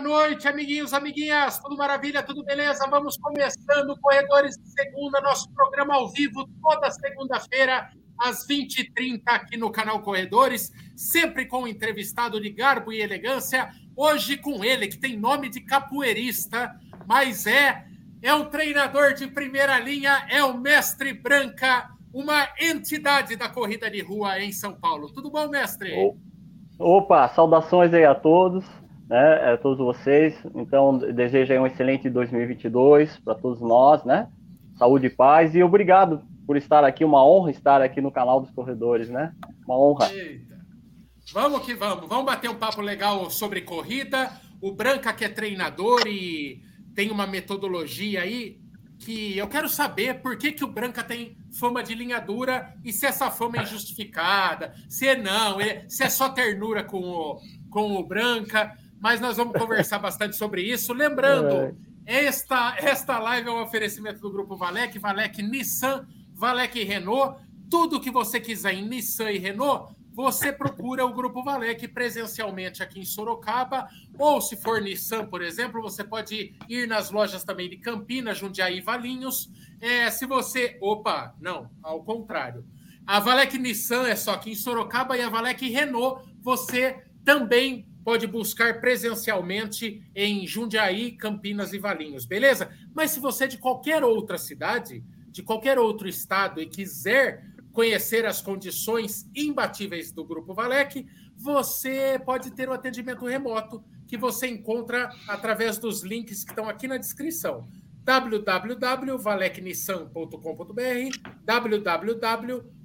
noite, amiguinhos, amiguinhas. Tudo maravilha, tudo beleza? Vamos começando Corredores de Segunda, nosso programa ao vivo, toda segunda-feira, às 20h30, aqui no canal Corredores, sempre com um entrevistado de garbo e elegância. Hoje com ele, que tem nome de capoeirista, mas é, é um treinador de primeira linha, é o Mestre Branca, uma entidade da corrida de rua em São Paulo. Tudo bom, mestre? Opa, saudações aí a todos né, a todos vocês. Então, desejo um excelente 2022 para todos nós, né? Saúde e paz e obrigado por estar aqui, uma honra estar aqui no canal dos corredores, né? Uma honra. Eita. Vamos que vamos, vamos bater um papo legal sobre corrida. O Branca que é treinador e tem uma metodologia aí que eu quero saber por que, que o Branca tem fama de linha dura e se essa fama é injustificada, se é não, se é só ternura com o, com o Branca mas nós vamos conversar bastante sobre isso. Lembrando, é. esta, esta live é um oferecimento do Grupo Valec, Valec Nissan, Valec Renault. Tudo que você quiser em Nissan e Renault, você procura o Grupo Valec presencialmente aqui em Sorocaba, ou se for Nissan, por exemplo, você pode ir nas lojas também de Campinas, Jundiaí e Valinhos. É, se você. Opa, não, ao contrário. A Valec Nissan é só aqui em Sorocaba e a Valec Renault você também pode buscar presencialmente em Jundiaí, Campinas e Valinhos, beleza? Mas se você é de qualquer outra cidade, de qualquer outro estado e quiser conhecer as condições imbatíveis do Grupo Valec, você pode ter o um atendimento remoto que você encontra através dos links que estão aqui na descrição www.valecnissan.com.br www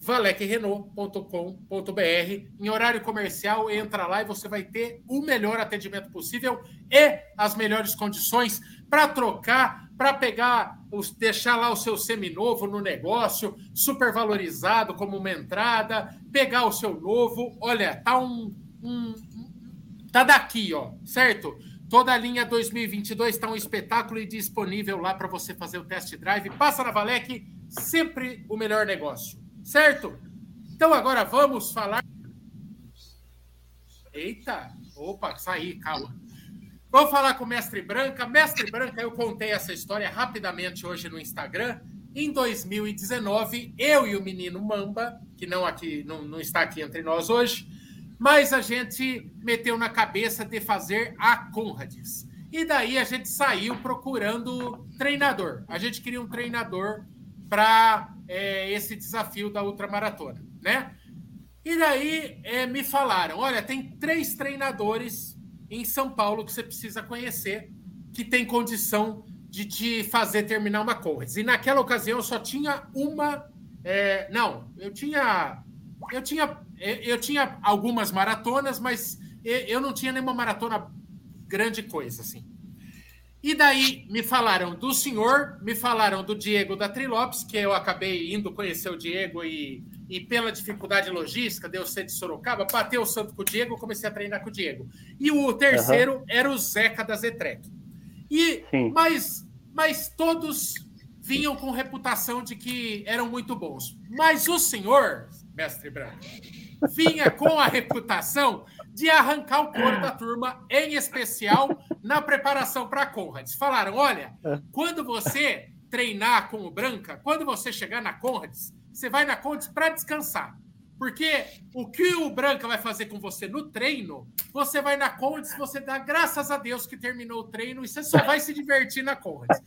valecrenault.com.br. Em horário comercial, entra lá e você vai ter o melhor atendimento possível e as melhores condições para trocar, para pegar, os, deixar lá o seu seminovo no negócio, super valorizado como uma entrada, pegar o seu novo. Olha, tá um, um tá daqui, ó, certo? Toda a linha 2022 está um espetáculo e disponível lá para você fazer o test drive. Passa na Valec, sempre o melhor negócio. Certo? Então agora vamos falar. Eita! Opa, saí, calma. Vamos falar com o Mestre Branca. Mestre Branca, eu contei essa história rapidamente hoje no Instagram. Em 2019, eu e o menino Mamba, que não aqui não, não está aqui entre nós hoje, mas a gente meteu na cabeça de fazer a Conrads. E daí a gente saiu procurando treinador. A gente queria um treinador para é, esse desafio da ultramaratona, né? E daí é, me falaram: olha, tem três treinadores em São Paulo que você precisa conhecer que tem condição de te fazer terminar uma Conrads. E naquela ocasião eu só tinha uma. É, não, eu tinha. Eu tinha, eu tinha algumas maratonas, mas eu não tinha nenhuma maratona grande coisa, assim. E daí me falaram do senhor, me falaram do Diego da Trilopes, que eu acabei indo conhecer o Diego e, e pela dificuldade logística de eu ser de Sorocaba, bateu o santo com o Diego, comecei a treinar com o Diego. E o terceiro uhum. era o Zeca da Zetrec. E, mas, mas todos vinham com reputação de que eram muito bons. Mas o senhor, mestre Branco, vinha com a reputação de arrancar o couro da turma, em especial na preparação para a Conrads. Falaram: olha, é. quando você treinar com o Branca, quando você chegar na Conrads, você vai na Conrads para descansar. Porque o que o Branca vai fazer com você no treino, você vai na Conrads, você dá graças a Deus que terminou o treino e você só vai se divertir na Conrads.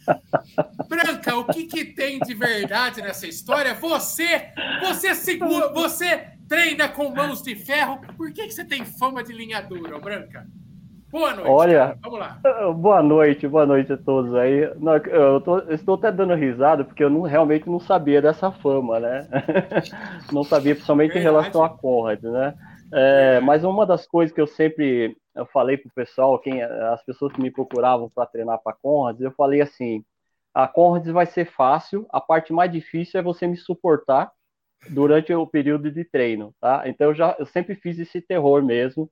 Branca, o que, que tem de verdade nessa história? Você, você segura, você treina com mãos de ferro. Por que, que você tem fama de linha dura, Branca? Boa noite. Olha, vamos lá. Boa noite, boa noite a todos aí. Não, eu, tô, eu, estou até dando risada porque eu não, realmente não sabia dessa fama, né? não sabia, principalmente Verdade. em relação a Conrad, né? É, mas uma das coisas que eu sempre eu falei para o pessoal, quem, as pessoas que me procuravam para treinar para Conrad, eu falei assim: a Conrad vai ser fácil, a parte mais difícil é você me suportar durante o período de treino, tá? Então eu já eu sempre fiz esse terror mesmo.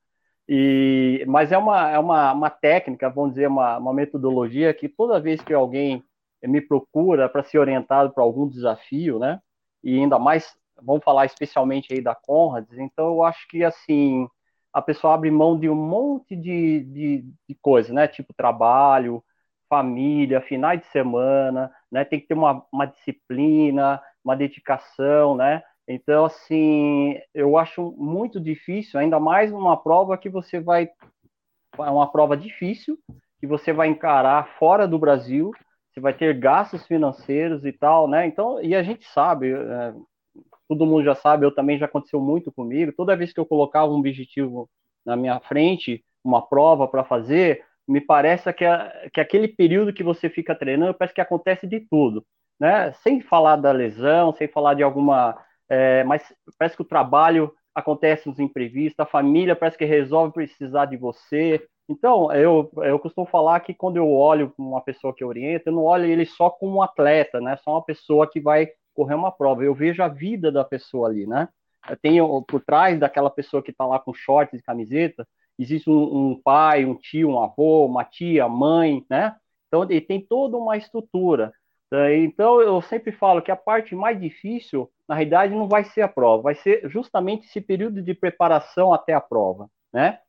E, mas é uma, é uma, uma técnica, vamos dizer, uma, uma metodologia que toda vez que alguém me procura para ser orientado para algum desafio, né? E ainda mais, vamos falar especialmente aí da Conrads, então eu acho que assim a pessoa abre mão de um monte de, de, de coisa, né? Tipo trabalho, família, finais de semana, né? Tem que ter uma, uma disciplina, uma dedicação, né? Então, assim, eu acho muito difícil, ainda mais numa prova que você vai. É uma prova difícil, que você vai encarar fora do Brasil, você vai ter gastos financeiros e tal, né? Então, e a gente sabe, é, todo mundo já sabe, eu também já aconteceu muito comigo. Toda vez que eu colocava um objetivo na minha frente, uma prova para fazer, me parece que, a, que aquele período que você fica treinando, parece que acontece de tudo, né? Sem falar da lesão, sem falar de alguma é, mas parece que o trabalho acontece nos imprevistos, a família parece que resolve precisar de você. Então, eu, eu costumo falar que quando eu olho uma pessoa que orienta, eu não olho ele só como um atleta, né? Só uma pessoa que vai correr uma prova. Eu vejo a vida da pessoa ali, né? Tenho por trás daquela pessoa que está lá com shorts e camiseta, existe um, um, pai, um tio, um avô, uma tia, mãe, né? Então, ele tem toda uma estrutura. Então, eu sempre falo que a parte mais difícil, na realidade, não vai ser a prova, vai ser justamente esse período de preparação até a prova, né?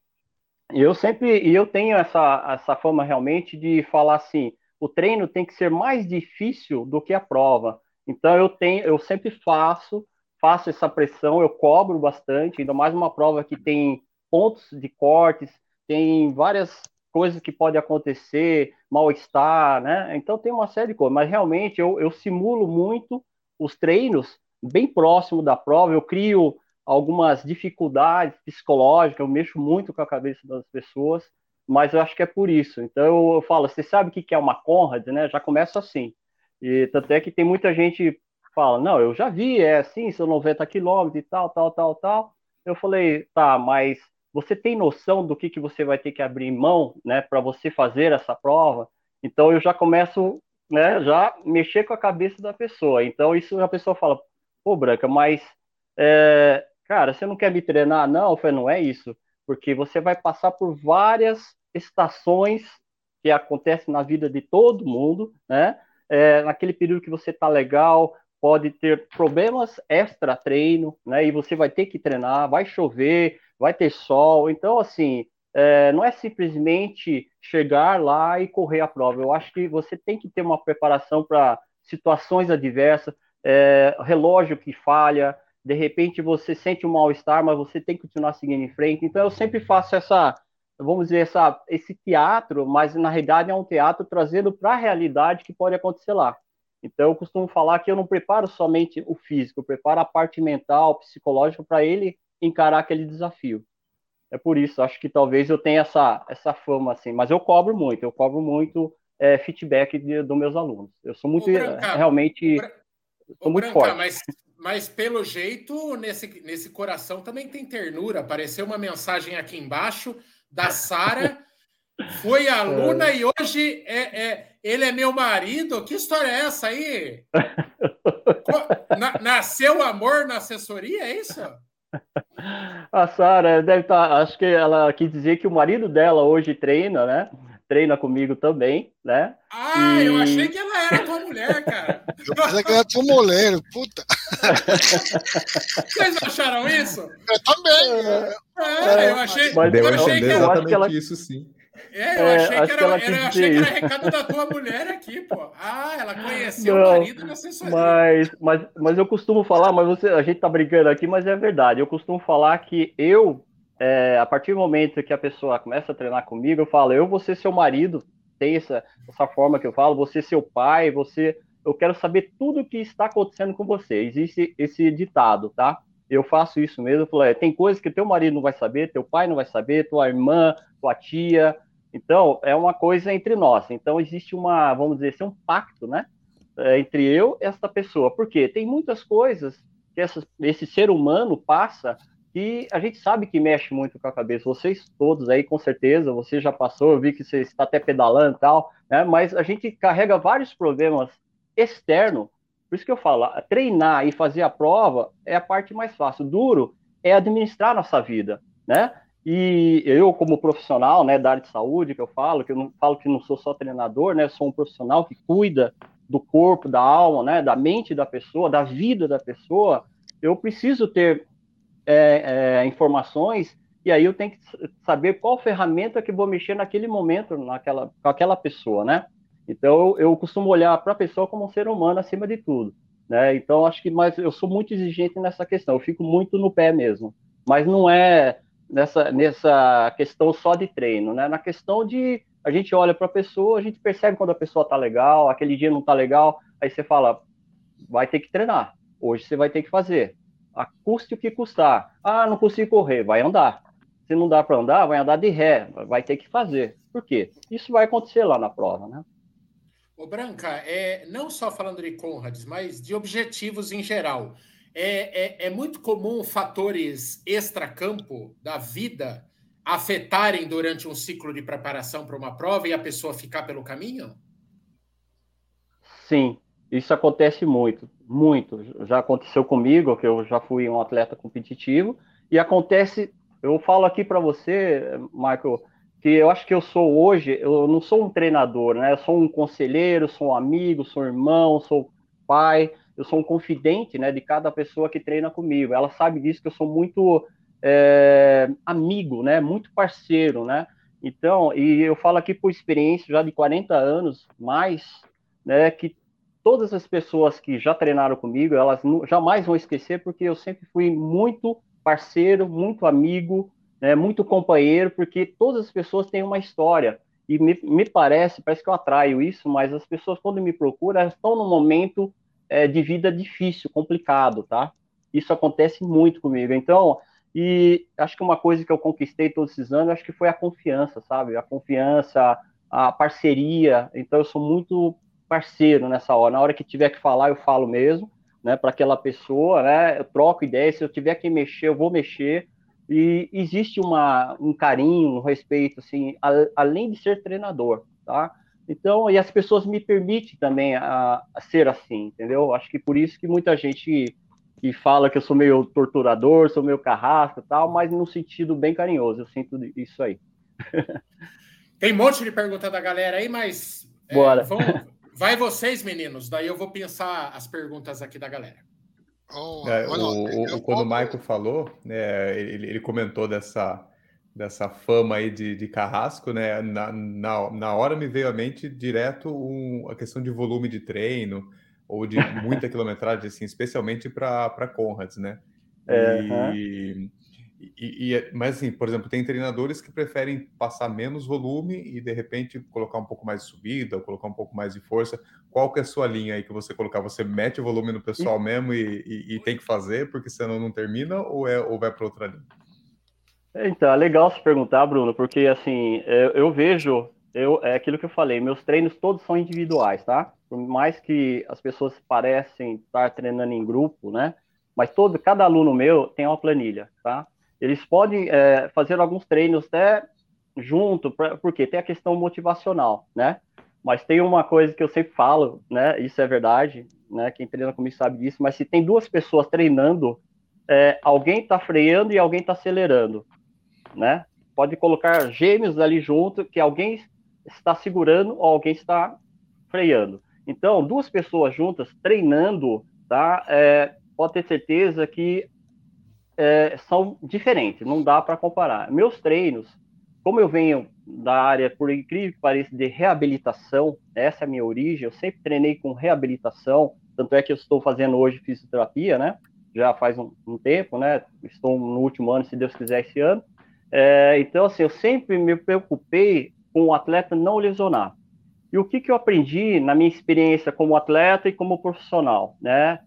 Eu sempre, e eu tenho essa, essa fama realmente de falar assim, o treino tem que ser mais difícil do que a prova. Então, eu tenho, eu sempre faço, faço essa pressão, eu cobro bastante, ainda mais uma prova que tem pontos de cortes, tem várias coisas que podem acontecer, mal-estar, né? Então tem uma série de coisas, mas realmente eu, eu simulo muito os treinos bem próximo da prova, eu crio algumas dificuldades psicológicas, eu mexo muito com a cabeça das pessoas, mas eu acho que é por isso. Então eu, eu falo, você sabe o que é uma Conrad, né? Já começa assim. E tanto é que tem muita gente fala, não, eu já vi, é assim, são 90 quilômetros e tal, tal, tal, tal. Eu falei, tá, mas você tem noção do que, que você vai ter que abrir mão, né, para você fazer essa prova? Então eu já começo, né, já mexer com a cabeça da pessoa. Então isso a pessoa fala, pô, Branca, mas é, cara, você não quer me treinar? Não, eu não é isso, porque você vai passar por várias estações que acontecem na vida de todo mundo, né? É, naquele período que você tá legal, pode ter problemas extra treino, né? E você vai ter que treinar, vai chover, vai ter sol. Então, assim, é, não é simplesmente chegar lá e correr a prova. Eu acho que você tem que ter uma preparação para situações adversas, é, relógio que falha, de repente você sente um mal-estar, mas você tem que continuar seguindo em frente. Então, eu sempre faço essa, vamos dizer, essa, esse teatro, mas na realidade é um teatro trazendo para a realidade que pode acontecer lá. Então, eu costumo falar que eu não preparo somente o físico, eu preparo a parte mental, psicológica, para ele encarar aquele desafio. É por isso, acho que talvez eu tenha essa, essa fama, assim, mas eu cobro muito, eu cobro muito é, feedback dos meus alunos. Eu sou muito, Branca, realmente, sou muito Branca, forte. Mas, mas pelo jeito, nesse, nesse coração também tem ternura. Apareceu uma mensagem aqui embaixo da Sara, foi aluna é. e hoje é, é, ele é meu marido. Que história é essa aí? Nasceu amor na assessoria, é isso? A Sara deve estar. Tá, acho que ela quis dizer que o marido dela hoje treina, né? Treina comigo também, né? Ah, e... eu achei que ela era tua mulher, cara. Eu pensei que ela era tua mulher, puta. Vocês acharam isso? Eu também. É, eu achei, Mas eu achei que ela. Acho que ela... isso sim. É, eu achei, é, que, era, que era, achei que era recado da tua mulher aqui, pô. Ah, ela conheceu não, o marido na assessoria. Mas, mas, mas eu costumo falar, mas você, a gente tá brincando aqui, mas é verdade. Eu costumo falar que eu, é, a partir do momento que a pessoa começa a treinar comigo, eu falo, eu vou ser seu marido, tem essa, essa forma que eu falo, você seu pai, você. Eu quero saber tudo o que está acontecendo com você. Existe esse ditado, tá? Eu faço isso mesmo. Eu falo, é, tem coisas que teu marido não vai saber, teu pai não vai saber, tua irmã, tua tia, então, é uma coisa entre nós. Então, existe uma, vamos dizer assim, um pacto, né? É, entre eu e esta pessoa. Porque tem muitas coisas que essa, esse ser humano passa que a gente sabe que mexe muito com a cabeça. Vocês todos aí, com certeza, você já passou, eu vi que você está até pedalando e tal, né? Mas a gente carrega vários problemas externos. Por isso que eu falo, treinar e fazer a prova é a parte mais fácil. Duro é administrar nossa vida, né? E eu, como profissional né, da área de saúde, que eu falo, que eu não falo que não sou só treinador, né, sou um profissional que cuida do corpo, da alma, né, da mente da pessoa, da vida da pessoa, eu preciso ter é, é, informações e aí eu tenho que saber qual ferramenta que vou mexer naquele momento, naquela, com aquela pessoa, né? Então, eu, eu costumo olhar para a pessoa como um ser humano acima de tudo, né? Então, acho que, mas eu sou muito exigente nessa questão, eu fico muito no pé mesmo, mas não é nessa, nessa questão só de treino, né? Na questão de a gente olha para a pessoa, a gente percebe quando a pessoa tá legal, aquele dia não tá legal, aí você fala, vai ter que treinar, hoje você vai ter que fazer, a custe o que custar. Ah, não consigo correr, vai andar. Se não dá para andar, vai andar de ré, vai ter que fazer. Por quê? Isso vai acontecer lá na prova, né? Ô Branca, é, não só falando de Conrads, mas de objetivos em geral. É, é, é muito comum fatores extracampo da vida afetarem durante um ciclo de preparação para uma prova e a pessoa ficar pelo caminho? Sim, isso acontece muito, muito. Já aconteceu comigo, que eu já fui um atleta competitivo, e acontece, eu falo aqui para você, Michael, que eu acho que eu sou hoje, eu não sou um treinador, né? Eu sou um conselheiro, sou um amigo, sou um irmão, sou pai, eu sou um confidente, né, de cada pessoa que treina comigo. Ela sabe disso que eu sou muito é, amigo, né, muito parceiro, né? Então, e eu falo aqui por experiência já de 40 anos mais, né, que todas as pessoas que já treinaram comigo, elas jamais vão esquecer porque eu sempre fui muito parceiro, muito amigo, né, muito companheiro, porque todas as pessoas têm uma história. E me, me parece, parece que eu atraio isso, mas as pessoas, quando me procuram, elas estão num momento é, de vida difícil, complicado, tá? Isso acontece muito comigo. Então, e acho que uma coisa que eu conquistei todos esses anos, acho que foi a confiança, sabe? A confiança, a parceria. Então, eu sou muito parceiro nessa hora. Na hora que tiver que falar, eu falo mesmo, né? Para aquela pessoa, né? Eu troco ideias. Se eu tiver que mexer, eu vou mexer e existe uma, um carinho, um respeito, assim, a, além de ser treinador, tá? Então, e as pessoas me permitem também a, a, ser assim, entendeu? Acho que por isso que muita gente que fala que eu sou meio torturador, sou meio carrasco e tal, mas no sentido bem carinhoso, eu sinto isso aí. Tem um monte de pergunta da galera aí, mas é, Bora. Vão, vai vocês, meninos, daí eu vou pensar as perguntas aqui da galera. Oh, é, o, o, quando o Michael falou, né, ele, ele, comentou dessa, dessa fama aí de, de carrasco, né? Na, na, na hora me veio à mente direto um, a questão de volume de treino ou de muita quilometragem, assim, especialmente para Conrads, né? E, e, e, mas assim, por exemplo, tem treinadores que preferem passar menos volume e de repente colocar um pouco mais de subida, ou colocar um pouco mais de força. Qual que é a sua linha aí que você colocar? Você mete o volume no pessoal mesmo e, e, e tem que fazer, porque senão não termina, ou, é, ou vai para outra linha? Então, é legal se perguntar, Bruno, porque assim, eu, eu vejo, eu, é aquilo que eu falei, meus treinos todos são individuais, tá? Por mais que as pessoas parecem estar treinando em grupo, né? Mas todo, cada aluno meu tem uma planilha, tá? Eles podem é, fazer alguns treinos até junto, pra, porque tem a questão motivacional, né? Mas tem uma coisa que eu sempre falo, né? Isso é verdade, né? Quem treina comigo sabe disso. Mas se tem duas pessoas treinando, é, alguém está freando e alguém está acelerando, né? Pode colocar gêmeos ali junto, que alguém está segurando ou alguém está freando. Então, duas pessoas juntas treinando, tá? É, pode ter certeza que é, são diferentes, não dá para comparar. Meus treinos, como eu venho da área, por incrível que pareça, de reabilitação, essa é a minha origem, eu sempre treinei com reabilitação, tanto é que eu estou fazendo hoje fisioterapia, né? Já faz um, um tempo, né? Estou no último ano, se Deus quiser, esse ano. É, então, assim, eu sempre me preocupei com o atleta não lesionar. E o que, que eu aprendi na minha experiência como atleta e como profissional, né?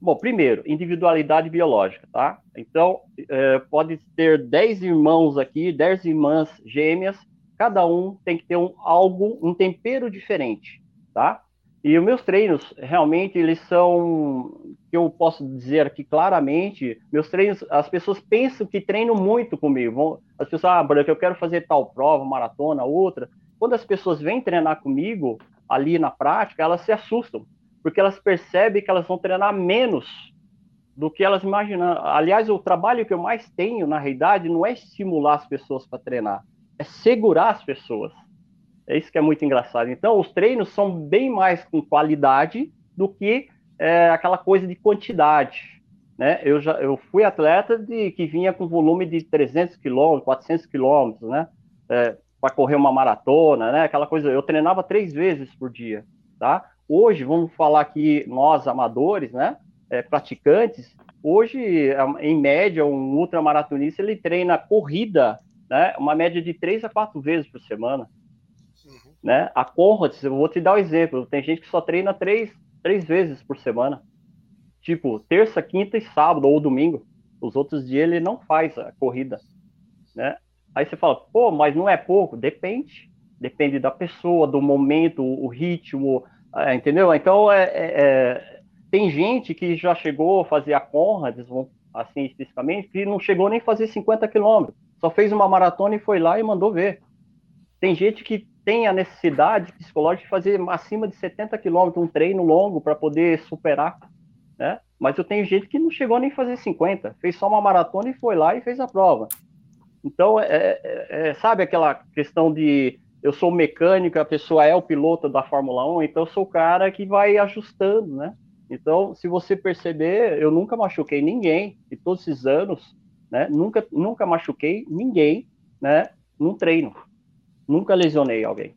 Bom, primeiro, individualidade biológica, tá? Então, é, pode ter 10 irmãos aqui, 10 irmãs gêmeas, cada um tem que ter um algo, um tempero diferente, tá? E os meus treinos, realmente, eles são, eu posso dizer aqui claramente, meus treinos, as pessoas pensam que treinam muito comigo. As pessoas, ah, Branca, eu quero fazer tal prova, maratona, outra. Quando as pessoas vêm treinar comigo, ali na prática, elas se assustam porque elas percebem que elas vão treinar menos do que elas imaginam. Aliás, o trabalho que eu mais tenho, na realidade, não é estimular as pessoas para treinar, é segurar as pessoas. É isso que é muito engraçado. Então, os treinos são bem mais com qualidade do que é, aquela coisa de quantidade. né? Eu já eu fui atleta de que vinha com volume de 300 quilômetros, 400 quilômetros, né? É, para correr uma maratona, né? Aquela coisa. Eu treinava três vezes por dia, tá? Hoje vamos falar que nós amadores, né? É, praticantes, hoje em média um ultramaratonista ele treina corrida, né? Uma média de três a quatro vezes por semana. Né? A Conrads, eu vou te dar um exemplo. Tem gente que só treina três, três vezes por semana tipo, terça, quinta e sábado ou domingo. Os outros dias ele não faz a corrida, né? Aí você fala, pô, mas não é pouco? Depende. Depende da pessoa, do momento, o ritmo, é, entendeu? Então, é, é, é, tem gente que já chegou a fazer a Conrads, assim especificamente, que não chegou nem a fazer 50 quilômetros. Só fez uma maratona e foi lá e mandou ver. Tem gente que tem a necessidade psicológica de fazer acima de 70 quilômetros, um treino longo para poder superar né? Mas eu tenho gente que não chegou nem a fazer 50, fez só uma maratona e foi lá e fez a prova. Então, é, é, é, sabe aquela questão de eu sou mecânico, a pessoa é o piloto da Fórmula 1, então eu sou o cara que vai ajustando, né? Então, se você perceber, eu nunca machuquei ninguém, em todos esses anos, né? Nunca, nunca machuquei ninguém, né? Num treino. Nunca lesionei alguém.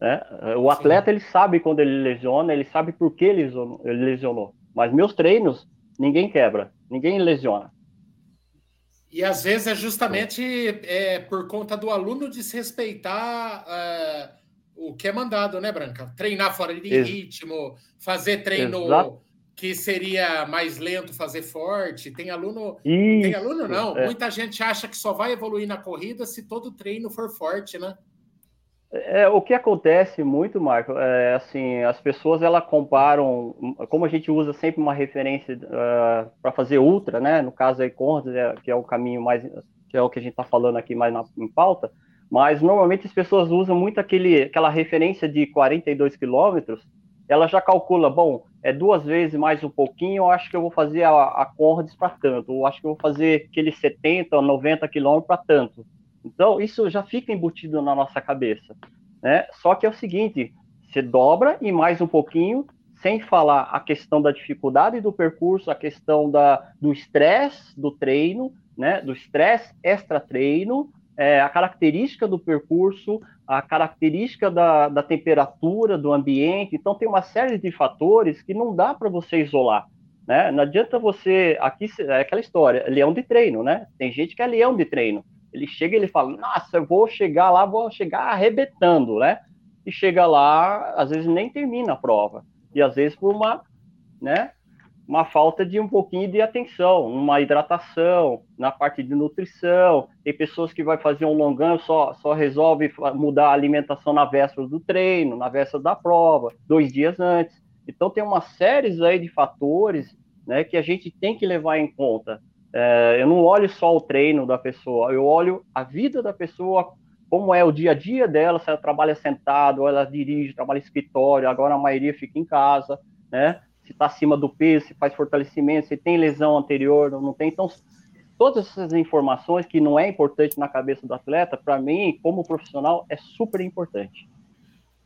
Né? O atleta, Sim. ele sabe quando ele lesiona, ele sabe por que ele lesionou. Ele lesionou. Mas meus treinos, ninguém quebra, ninguém lesiona. E às vezes é justamente é, por conta do aluno desrespeitar é, o que é mandado, né, Branca? Treinar fora de Ex ritmo, fazer treino Exato. que seria mais lento, fazer forte. Tem aluno. Isso, tem aluno, não. É. Muita gente acha que só vai evoluir na corrida se todo treino for forte, né? É, o que acontece muito, Marco, é assim, as pessoas elas comparam, como a gente usa sempre uma referência uh, ah, para fazer ultra, né? No caso aí Conrads, é, que é o caminho mais, que é o que a gente está falando aqui mais na, em pauta, mas normalmente as pessoas usam muito aquele, aquela referência de 42 quilômetros, ela já calcula, bom, é duas vezes mais um pouquinho, eu acho que eu vou fazer a, a Conrads para tanto, ou acho que eu vou fazer aqueles 70 ou 90 quilômetros para tanto. Então, isso já fica embutido na nossa cabeça. Né? Só que é o seguinte: você dobra e mais um pouquinho, sem falar a questão da dificuldade do percurso, a questão da, do estresse do treino, né? do estresse extra-treino, é, a característica do percurso, a característica da, da temperatura do ambiente. Então, tem uma série de fatores que não dá para você isolar. Né? Não adianta você. Aqui é aquela história, leão de treino, né? Tem gente que é leão de treino. Ele chega e ele fala, nossa, eu vou chegar lá, vou chegar arrebentando, né? E chega lá, às vezes nem termina a prova. E às vezes por uma, né, uma falta de um pouquinho de atenção, uma hidratação, na parte de nutrição. Tem pessoas que vai fazer um longão, só, só resolve mudar a alimentação na véspera do treino, na véspera da prova, dois dias antes. Então tem uma série aí de fatores né, que a gente tem que levar em conta. É, eu não olho só o treino da pessoa, eu olho a vida da pessoa, como é o dia a dia dela, se ela trabalha sentado, ou ela dirige, trabalha em escritório, agora a maioria fica em casa, né? Se está acima do peso, se faz fortalecimento, se tem lesão anterior, não tem. Então, todas essas informações que não é importante na cabeça do atleta, para mim, como profissional, é super importante.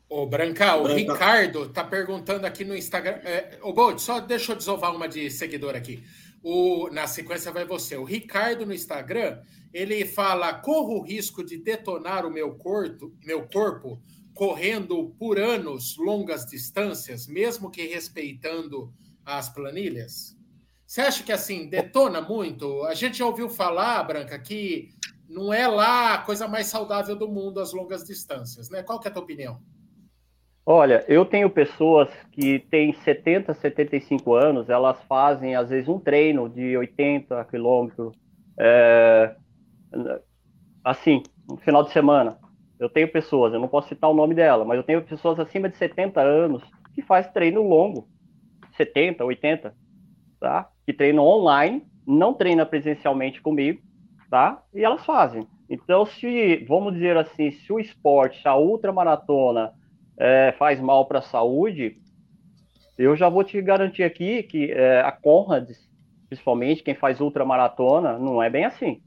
Ô, Branca, o Branca. Ricardo tá perguntando aqui no Instagram. É, ô, Bolt, só deixa eu desovar uma de seguidor aqui. O, na sequência vai você. O Ricardo no Instagram, ele fala: corro o risco de detonar o meu corpo, meu corpo correndo por anos longas distâncias, mesmo que respeitando as planilhas? Você acha que assim detona muito? A gente já ouviu falar, Branca, que não é lá a coisa mais saudável do mundo as longas distâncias, né? Qual que é a tua opinião? Olha, eu tenho pessoas que têm 70, 75 anos, elas fazem às vezes um treino de 80 quilômetros, é, assim, no final de semana. Eu tenho pessoas, eu não posso citar o nome dela, mas eu tenho pessoas acima de 70 anos que faz treino longo, 70, 80, tá? Que treinam online, não treina presencialmente comigo, tá? E elas fazem. Então, se, vamos dizer assim, se o esporte, a ultramaratona, é, faz mal para a saúde, eu já vou te garantir aqui que é, a Conrads, principalmente quem faz ultramaratona, não é bem assim.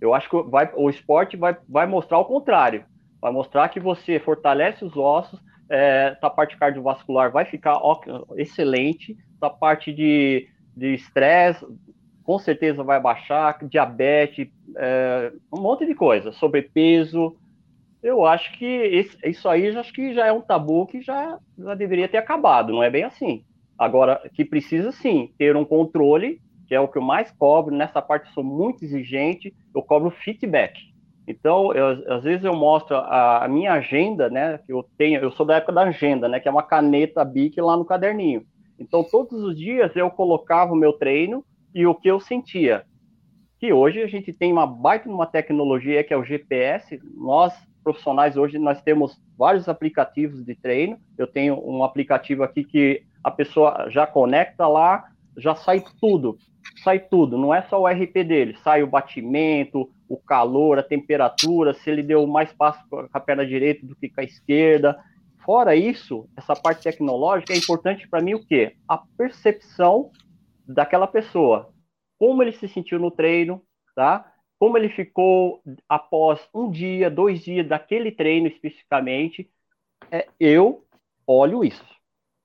Eu acho que vai, o esporte vai, vai mostrar o contrário. Vai mostrar que você fortalece os ossos, é, a parte cardiovascular vai ficar ó, excelente, a parte de estresse, com certeza vai baixar, diabetes, é, um monte de coisa, sobrepeso. Eu acho que esse, isso aí acho que já é um tabu que já, já deveria ter acabado, não é bem assim. Agora, que precisa sim ter um controle, que é o que eu mais cobro, nessa parte eu sou muito exigente, eu cobro feedback. Então, eu, às vezes eu mostro a, a, minha agenda, né, que eu tenho, eu sou da época da agenda, né, que é uma caneta Bic lá no caderninho. Então, todos os dias eu colocava o meu treino e o que eu sentia. Que hoje a gente tem uma baita uma tecnologia que é o GPS. Nós, profissionais, hoje nós temos vários aplicativos de treino. Eu tenho um aplicativo aqui que a pessoa já conecta lá, já sai tudo. Sai tudo, não é só o RP dele, sai o batimento, o calor, a temperatura, se ele deu mais passo com a perna direita do que com a esquerda, Fora isso, essa parte tecnológica é importante para mim o quê? A percepção daquela pessoa. Como ele se sentiu no treino, tá? Como ele ficou após um dia, dois dias daquele treino especificamente. É, eu olho isso,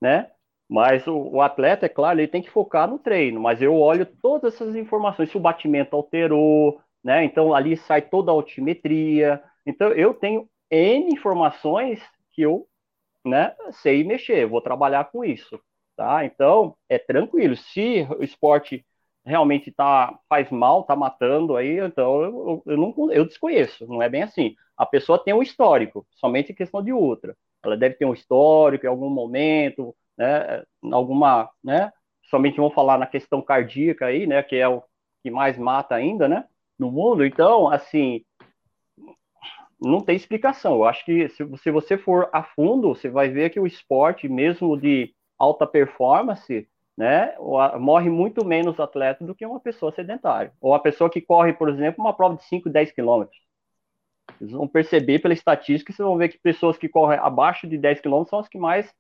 né? Mas o, o, atleta, é claro, ele tem que focar no treino, mas eu olho todas essas informações, se o batimento alterou, né? Então ali sai toda a altimetria. Então eu tenho N informações que eu né, sei mexer, vou trabalhar com isso, tá? Então, é tranquilo. Se o esporte realmente tá, faz mal, tá matando aí, então eu, eu, não, eu desconheço, não é bem assim. A pessoa tem um histórico, somente questão de ultra. Ela deve ter um histórico em algum momento, né, alguma, né, somente vamos falar na questão cardíaca aí, né, que é o que mais mata ainda, né, no mundo. Então, assim, não tem explicação. Eu acho que se, se você for a fundo, você vai ver que o esporte, mesmo de alta performance, né, morre muito menos atleta do que uma pessoa sedentária. Ou a pessoa que corre, por exemplo, uma prova de 5, 10 quilômetros. Vocês vão perceber pela estatística, vocês vão ver que pessoas que correm abaixo de 10 quilômetros são as que mais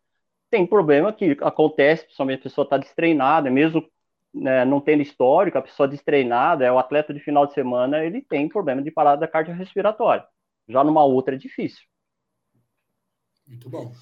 têm problema que acontece, principalmente a pessoa está destreinada, mesmo né, não tendo histórico, a pessoa destreinada, é o atleta de final de semana, ele tem problema de parada cardiorrespiratória. Já numa outra é difícil. Muito bom.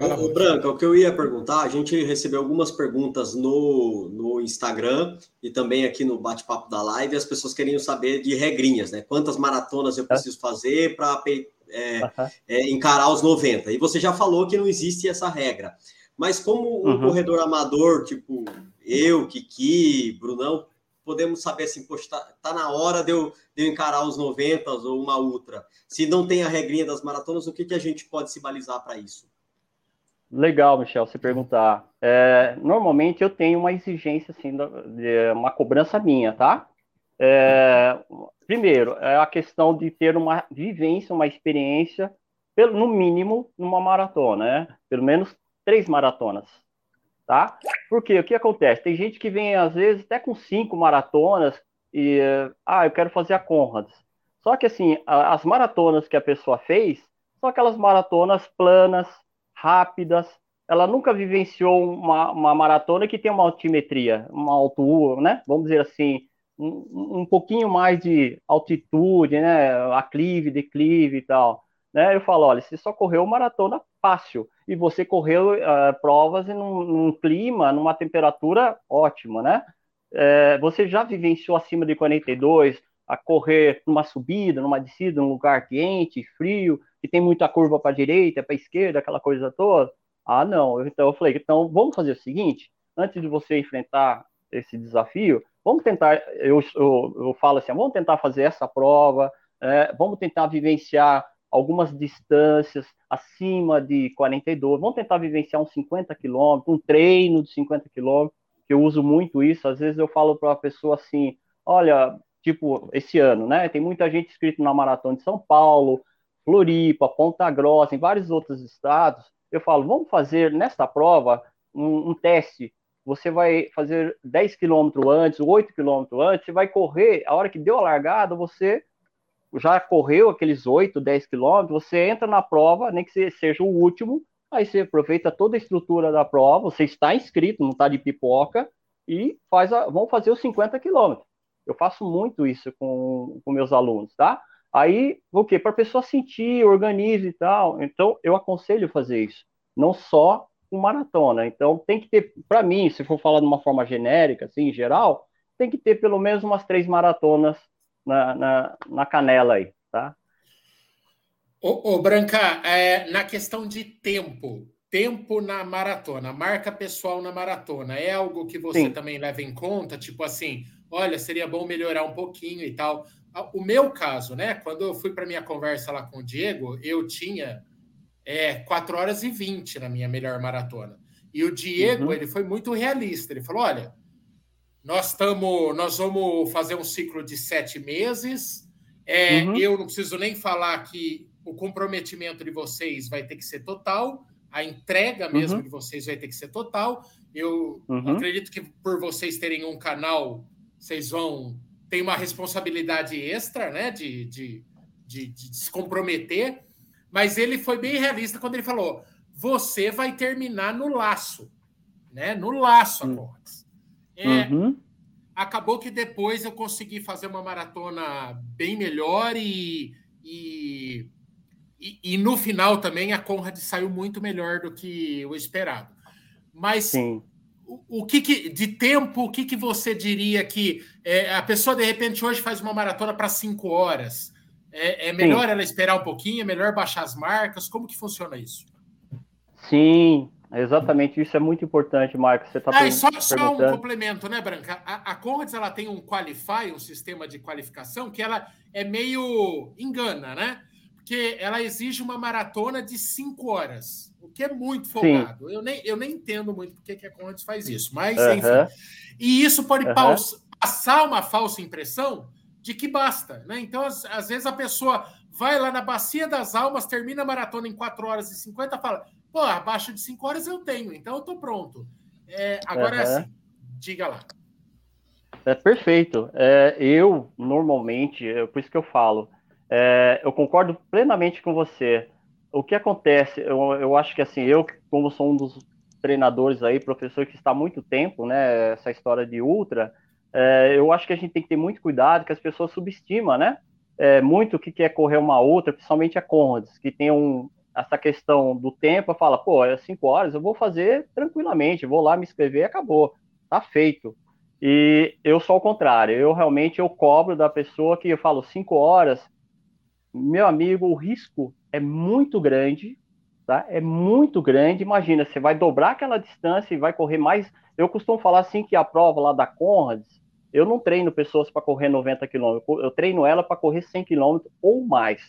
O Branca, o que eu ia perguntar, a gente recebeu algumas perguntas no, no Instagram e também aqui no bate-papo da live, as pessoas queriam saber de regrinhas, né? Quantas maratonas eu preciso fazer para é, é, encarar os 90? E você já falou que não existe essa regra. Mas como um uhum. corredor amador, tipo eu, Kiki, Brunão, podemos saber assim, poxa, tá, tá na hora de eu, de eu, encarar os 90 ou uma ultra. Se não tem a regrinha das maratonas, o que, que a gente pode se balizar para isso? Legal, Michel, você perguntar. É, normalmente eu tenho uma exigência, assim, de uma cobrança minha, tá? É, primeiro, é a questão de ter uma vivência, uma experiência, pelo, no mínimo, numa maratona, né? Pelo menos três maratonas tá? Porque o que acontece? Tem gente que vem, às vezes, até com cinco maratonas e, ah, eu quero fazer a Conrads. Só que, assim, as maratonas que a pessoa fez são aquelas maratonas planas, rápidas. Ela nunca vivenciou uma, uma maratona que tem uma altimetria, uma altura, né? Vamos dizer assim, um, um pouquinho mais de altitude, né? Aclive, declive e tal. Né? Eu falo, olha, você só correu maratona fácil e você correu uh, provas num, num, clima, numa temperatura ótima, né? É, você já vivenciou acima de 42 a correr numa subida, numa descida, num lugar quente, frio, que tem muita curva para a direita, para a esquerda, aquela coisa toda? Ah, não. Então eu falei, então vamos fazer o seguinte, antes de você enfrentar esse desafio, vamos tentar, eu, eu, eu falo assim, vamos tentar fazer essa prova, é, vamos tentar vivenciar algumas distâncias acima de 42, vamos tentar vivenciar uns 50 quilômetros, um treino de 50 quilômetros, que eu uso muito isso, às vezes eu falo para a pessoa assim, olha, tipo, esse ano, né, tem muita gente inscrita na Maratona de São Paulo, Floripa, Ponta Grossa, em vários outros estados, eu falo, vamos fazer nesta prova um, um teste, você vai fazer 10 quilômetros antes, 8 quilômetros antes, você vai correr, a hora que deu a largada, você já correu aqueles 8, 10 quilômetros, você entra na prova, nem que seja o último, aí você aproveita toda a estrutura da prova, você está inscrito, não está de pipoca, e faz a, fazer os 50 quilômetros. Eu faço muito isso com, com meus alunos, tá? Aí, o quê? Para a pessoa sentir, organize e tal. Então, eu aconselho fazer isso. Não só com maratona. Então, tem que ter, para mim, se for falar de uma forma genérica, assim, em geral, tem que ter pelo menos umas três maratonas na, na, na canela aí, tá? Ô, ô Branca, é, na questão de tempo, tempo na maratona, marca pessoal na maratona, é algo que você Sim. também leva em conta? Tipo assim, olha, seria bom melhorar um pouquinho e tal. Ah, o meu caso, né? Quando eu fui para minha conversa lá com o Diego, eu tinha é, 4 horas e 20 na minha melhor maratona. E o Diego, uhum. ele foi muito realista. Ele falou: olha, nós estamos, nós vamos fazer um ciclo de sete meses. É, uhum. Eu não preciso nem falar que o comprometimento de vocês vai ter que ser total, a entrega mesmo uhum. de vocês vai ter que ser total. Eu uhum. acredito que por vocês terem um canal, vocês vão ter uma responsabilidade extra, né, de, de, de, de se comprometer. Mas ele foi bem realista quando ele falou: você vai terminar no laço, né? No laço, hum. É, uhum. Acabou que depois eu consegui fazer uma maratona bem melhor e, e, e, e no final também a Conrad saiu muito melhor do que o esperado. Mas Sim. O, que, que, de tempo, o que, que você diria que é, a pessoa de repente hoje faz uma maratona para cinco horas? É, é melhor Sim. ela esperar um pouquinho? É melhor baixar as marcas? Como que funciona isso? Sim, exatamente. Isso é muito importante, Marcos. Você está ah, só, só um complemento, né, Branca? A, a Conrads ela tem um Qualify, um sistema de qualificação, que ela é meio engana, né? Porque ela exige uma maratona de cinco horas, o que é muito folgado. Eu nem, eu nem entendo muito porque que a Conrads faz isso, mas uh -huh. enfim. E isso pode uh -huh. passar uma falsa impressão de que basta, né? Então, às, às, vezes a pessoa vai lá na Bacia das Almas, termina a maratona em 4 horas e 50, fala: pô, abaixo de 5 horas eu tenho, então eu tô pronto. É, agora uhum. é assim, diga lá. É perfeito. É, eu, normalmente, é por isso que eu falo, é, eu concordo plenamente com você. O que acontece, eu, eu acho que assim, eu, como sou um dos treinadores aí, professor que está há muito tempo, né, essa história de ultra, é, eu acho que a gente tem que ter muito cuidado, que as pessoas subestimam, né? É, muito o que quer correr uma outra, principalmente a Conrads, que tem um, essa questão do tempo, fala, pô, é cinco horas, eu vou fazer tranquilamente, vou lá me inscrever e acabou, tá feito. E eu sou o contrário, eu realmente eu cobro da pessoa que eu falo cinco horas, meu amigo, o risco é muito grande, tá? É muito grande. Imagina, você vai dobrar aquela distância e vai correr mais. Eu costumo falar assim que a prova lá da Conrads, eu não treino pessoas para correr 90 km, eu treino ela para correr 100 km ou mais.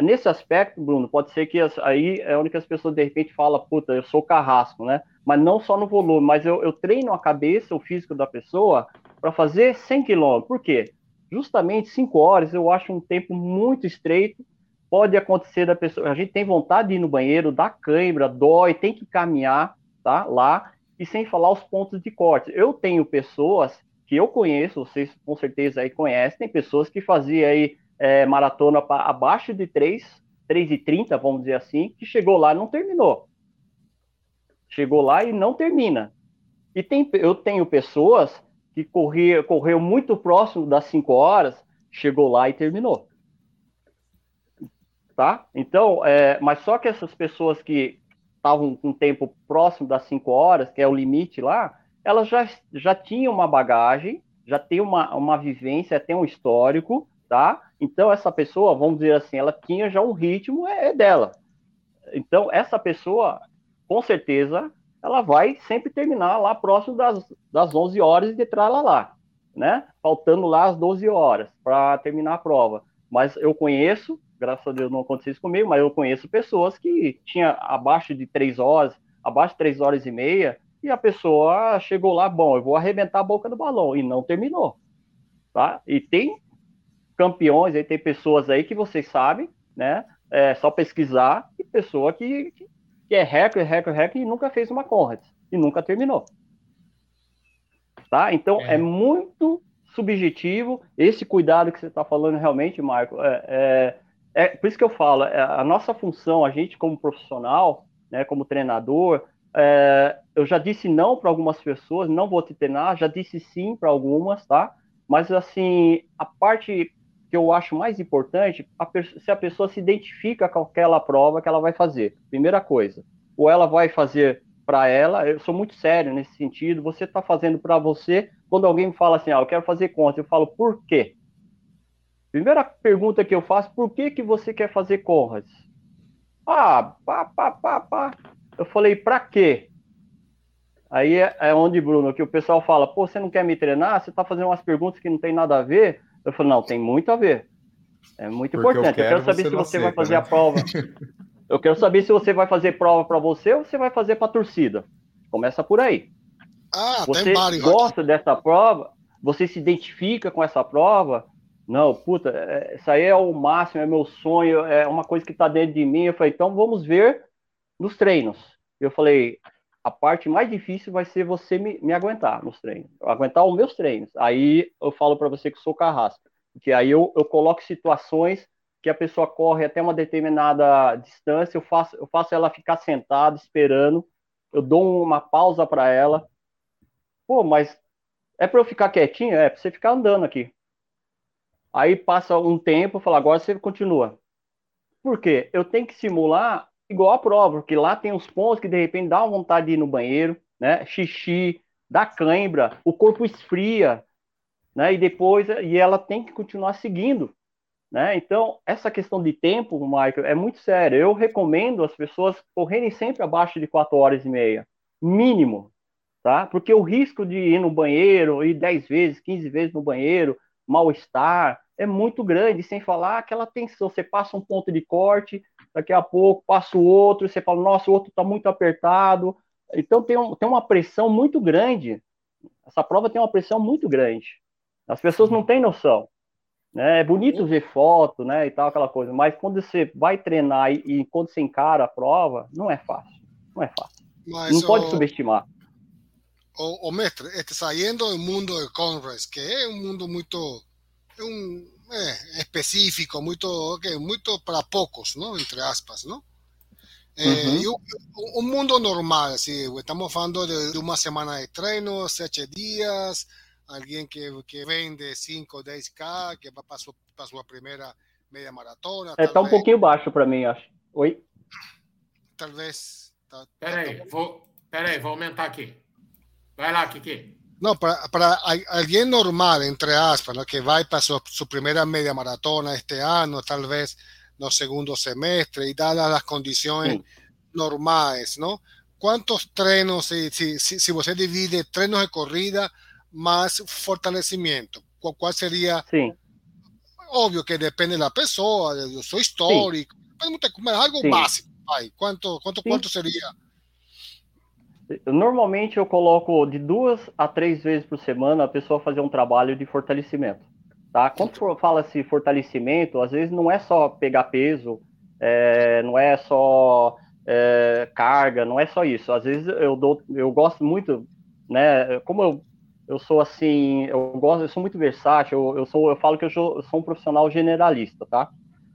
Nesse aspecto, Bruno, pode ser que as, aí é onde as pessoas de repente falam, puta, eu sou carrasco, né? Mas não só no volume, mas eu, eu treino a cabeça, o físico da pessoa para fazer 100 km. Por quê? Justamente 5 horas eu acho um tempo muito estreito. Pode acontecer da pessoa, a gente tem vontade de ir no banheiro, dá cãibra, dói, tem que caminhar, tá? Lá, e sem falar os pontos de corte. Eu tenho pessoas que eu conheço, vocês com certeza aí conhecem, tem pessoas que faziam aí é, maratona pra, abaixo de 3, 3,30, vamos dizer assim, que chegou lá e não terminou. Chegou lá e não termina. E tem, eu tenho pessoas que corria, correu muito próximo das 5 horas, chegou lá e terminou. Tá? Então, é, mas só que essas pessoas que estavam com tempo próximo das 5 horas, que é o limite lá, ela já, já tinha uma bagagem, já tem uma, uma vivência, tem um histórico, tá? Então, essa pessoa, vamos dizer assim, ela tinha já um ritmo, é, é dela. Então, essa pessoa, com certeza, ela vai sempre terminar lá próximo das, das 11 horas e entrar lá, lá, né? Faltando lá as 12 horas para terminar a prova. Mas eu conheço, graças a Deus não aconteceu isso comigo, mas eu conheço pessoas que tinha abaixo de 3 horas, abaixo de 3 horas e meia, e a pessoa chegou lá, bom, eu vou arrebentar a boca do balão, e não terminou. Tá? E tem campeões, aí tem pessoas aí que vocês sabem, né? É só pesquisar, e pessoa que, que é recorde, recorde, recorde, e nunca fez uma Conrad, e nunca terminou. Tá? Então, é, é muito subjetivo, esse cuidado que você está falando realmente, Marco, é, é, é, por isso que eu falo, é, a nossa função, a gente como profissional, né, como treinador, é, eu já disse não para algumas pessoas, não vou te treinar, já disse sim para algumas, tá? Mas assim, a parte que eu acho mais importante, a se a pessoa se identifica com aquela prova que ela vai fazer. Primeira coisa, ou ela vai fazer para ela, eu sou muito sério nesse sentido. Você está fazendo para você. Quando alguém me fala assim, ah, eu quero fazer contas, eu falo, por quê? Primeira pergunta que eu faço, por que, que você quer fazer Conras? Ah, pá, pá, pá, pá. Eu falei, para quê? Aí é, é onde, Bruno, que o pessoal fala, pô, você não quer me treinar? Você está fazendo umas perguntas que não tem nada a ver? Eu falo, não, tem muito a ver. É muito Porque importante. Eu quero, eu quero saber se você vai fazer né? a prova. eu quero saber se você vai fazer prova para você ou você vai fazer para a torcida. Começa por aí. Ah, você gosta dessa prova? Você se identifica com essa prova? Não, puta, é, isso aí é o máximo, é meu sonho, é uma coisa que está dentro de mim. Eu falei, então vamos ver nos treinos. Eu falei, a parte mais difícil vai ser você me, me aguentar nos treinos, aguentar os meus treinos. Aí eu falo para você que sou carrasco, porque aí eu, eu coloco situações que a pessoa corre até uma determinada distância, eu faço, eu faço ela ficar sentada esperando, eu dou uma pausa para ela. Pô, mas é para eu ficar quietinho? É, para você ficar andando aqui. Aí passa um tempo, fala, agora você continua. Por quê? Eu tenho que simular igual a prova, porque lá tem uns pontos que de repente dá uma vontade de ir no banheiro, né? Xixi, dá cãibra, o corpo esfria, né? E depois e ela tem que continuar seguindo, né? Então, essa questão de tempo, Michael, é muito sério. Eu recomendo as pessoas correrem sempre abaixo de 4 horas e meia, mínimo, tá? Porque o risco de ir no banheiro, ir 10 vezes, 15 vezes no banheiro, mal-estar, é muito grande, sem falar aquela tensão. Você passa um ponto de corte, daqui a pouco passa o outro, você fala, nossa, o outro está muito apertado. Então tem, um, tem uma pressão muito grande. Essa prova tem uma pressão muito grande. As pessoas não têm noção. Né? É bonito ver foto, né, e tal, aquela coisa, mas quando você vai treinar e, e quando você encara a prova, não é fácil. Não é fácil. Mas, não pode subestimar. O, o mestre, este, saindo do mundo de Conrads, que é um mundo muito é um é, específico, muito, okay, muito para poucos, não? Entre aspas, não? Eh, uhum. um, um, mundo normal, assim, estamos falando de, de, uma semana de treino, sete dias, alguém que, que vende 5, 10k, que vai para sua, para sua primeira meia maratona. É, tá um pouquinho baixo para mim, acho. Oi? Talvez. Tá, peraí, tá vou, peraí, vou aumentar aqui. Vai lá, Kiki. No, para, para alguien normal, entre aspas, ¿no? que va para su, su, primera media maratona este año, tal vez no segundo semestre, y dadas las condiciones sí. normales, ¿no? ¿Cuántos trenos, si, si, si, si usted divide trenos de corrida más fortalecimiento, ¿cuál, cuál sería? Sí. Obvio que depende de la persona, de su histórico, sí. algo básico. Ay, ¿Cuánto, cuánto, cuánto sería? Normalmente eu coloco de duas a três vezes por semana a pessoa fazer um trabalho de fortalecimento. Tá? Quando fala-se fortalecimento, às vezes não é só pegar peso, é, não é só é, carga, não é só isso. Às vezes eu dou, eu gosto muito, né? Como eu, eu sou assim, eu gosto, eu sou muito versátil. Eu, eu sou, eu falo que eu sou, eu sou um profissional generalista, tá?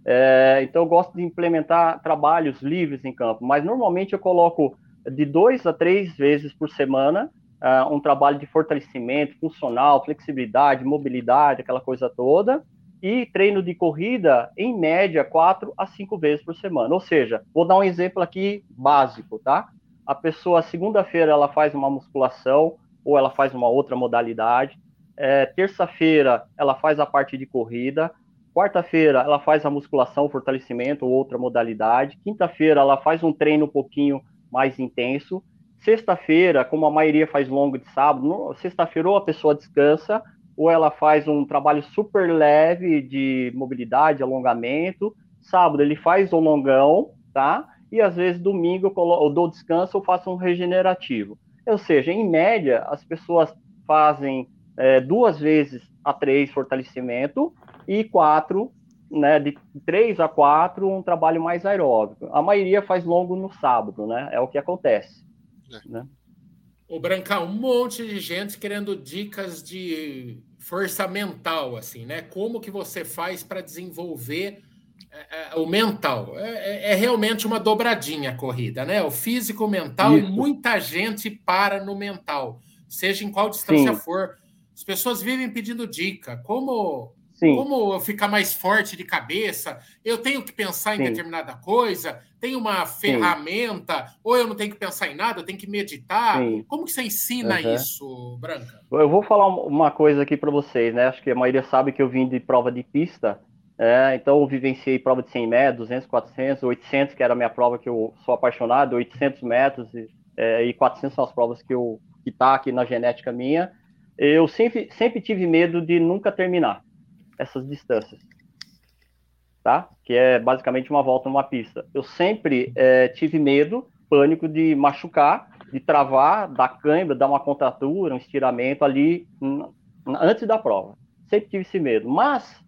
É, então eu gosto de implementar trabalhos livres em campo, mas normalmente eu coloco de dois a três vezes por semana, uh, um trabalho de fortalecimento funcional, flexibilidade, mobilidade, aquela coisa toda, e treino de corrida, em média, quatro a cinco vezes por semana. Ou seja, vou dar um exemplo aqui básico, tá? A pessoa, segunda-feira, ela faz uma musculação, ou ela faz uma outra modalidade. É, Terça-feira, ela faz a parte de corrida. Quarta-feira, ela faz a musculação, fortalecimento, ou outra modalidade. Quinta-feira, ela faz um treino um pouquinho mais intenso. Sexta-feira, como a maioria faz longo de sábado, sexta-feira ou a pessoa descansa, ou ela faz um trabalho super leve de mobilidade, alongamento. Sábado ele faz um longão, tá? E às vezes domingo eu dou descanso ou faço um regenerativo. Ou seja, em média, as pessoas fazem é, duas vezes a três fortalecimento e quatro né, de três a quatro, um trabalho mais aeróbico. A maioria faz longo no sábado, né? É o que acontece. É. Né? O Brancar, um monte de gente querendo dicas de força mental, assim, né? Como que você faz para desenvolver é, é, o mental? É, é, é, realmente uma dobradinha a corrida, né? O físico, o mental, Isso. muita gente para no mental, seja em qual distância Sim. for. As pessoas vivem pedindo dica. Como Sim. Como ficar mais forte de cabeça? Eu tenho que pensar em Sim. determinada coisa? Tem uma ferramenta? Sim. Ou eu não tenho que pensar em nada? Eu tenho que meditar? Como que você ensina uhum. isso, Branca? Eu vou falar uma coisa aqui para vocês, né? Acho que a maioria sabe que eu vim de prova de pista. É, então eu vivenciei prova de 100 metros, 200, 400, 800, que era a minha prova que eu sou apaixonado, 800 metros e, é, e 400 são as provas que eu que tá aqui na genética minha. Eu sempre, sempre tive medo de nunca terminar essas distâncias, tá? Que é basicamente uma volta numa pista. Eu sempre é, tive medo, pânico de machucar, de travar, dar câimbra, dar uma contratura, um estiramento ali antes da prova. Sempre tive esse medo. Mas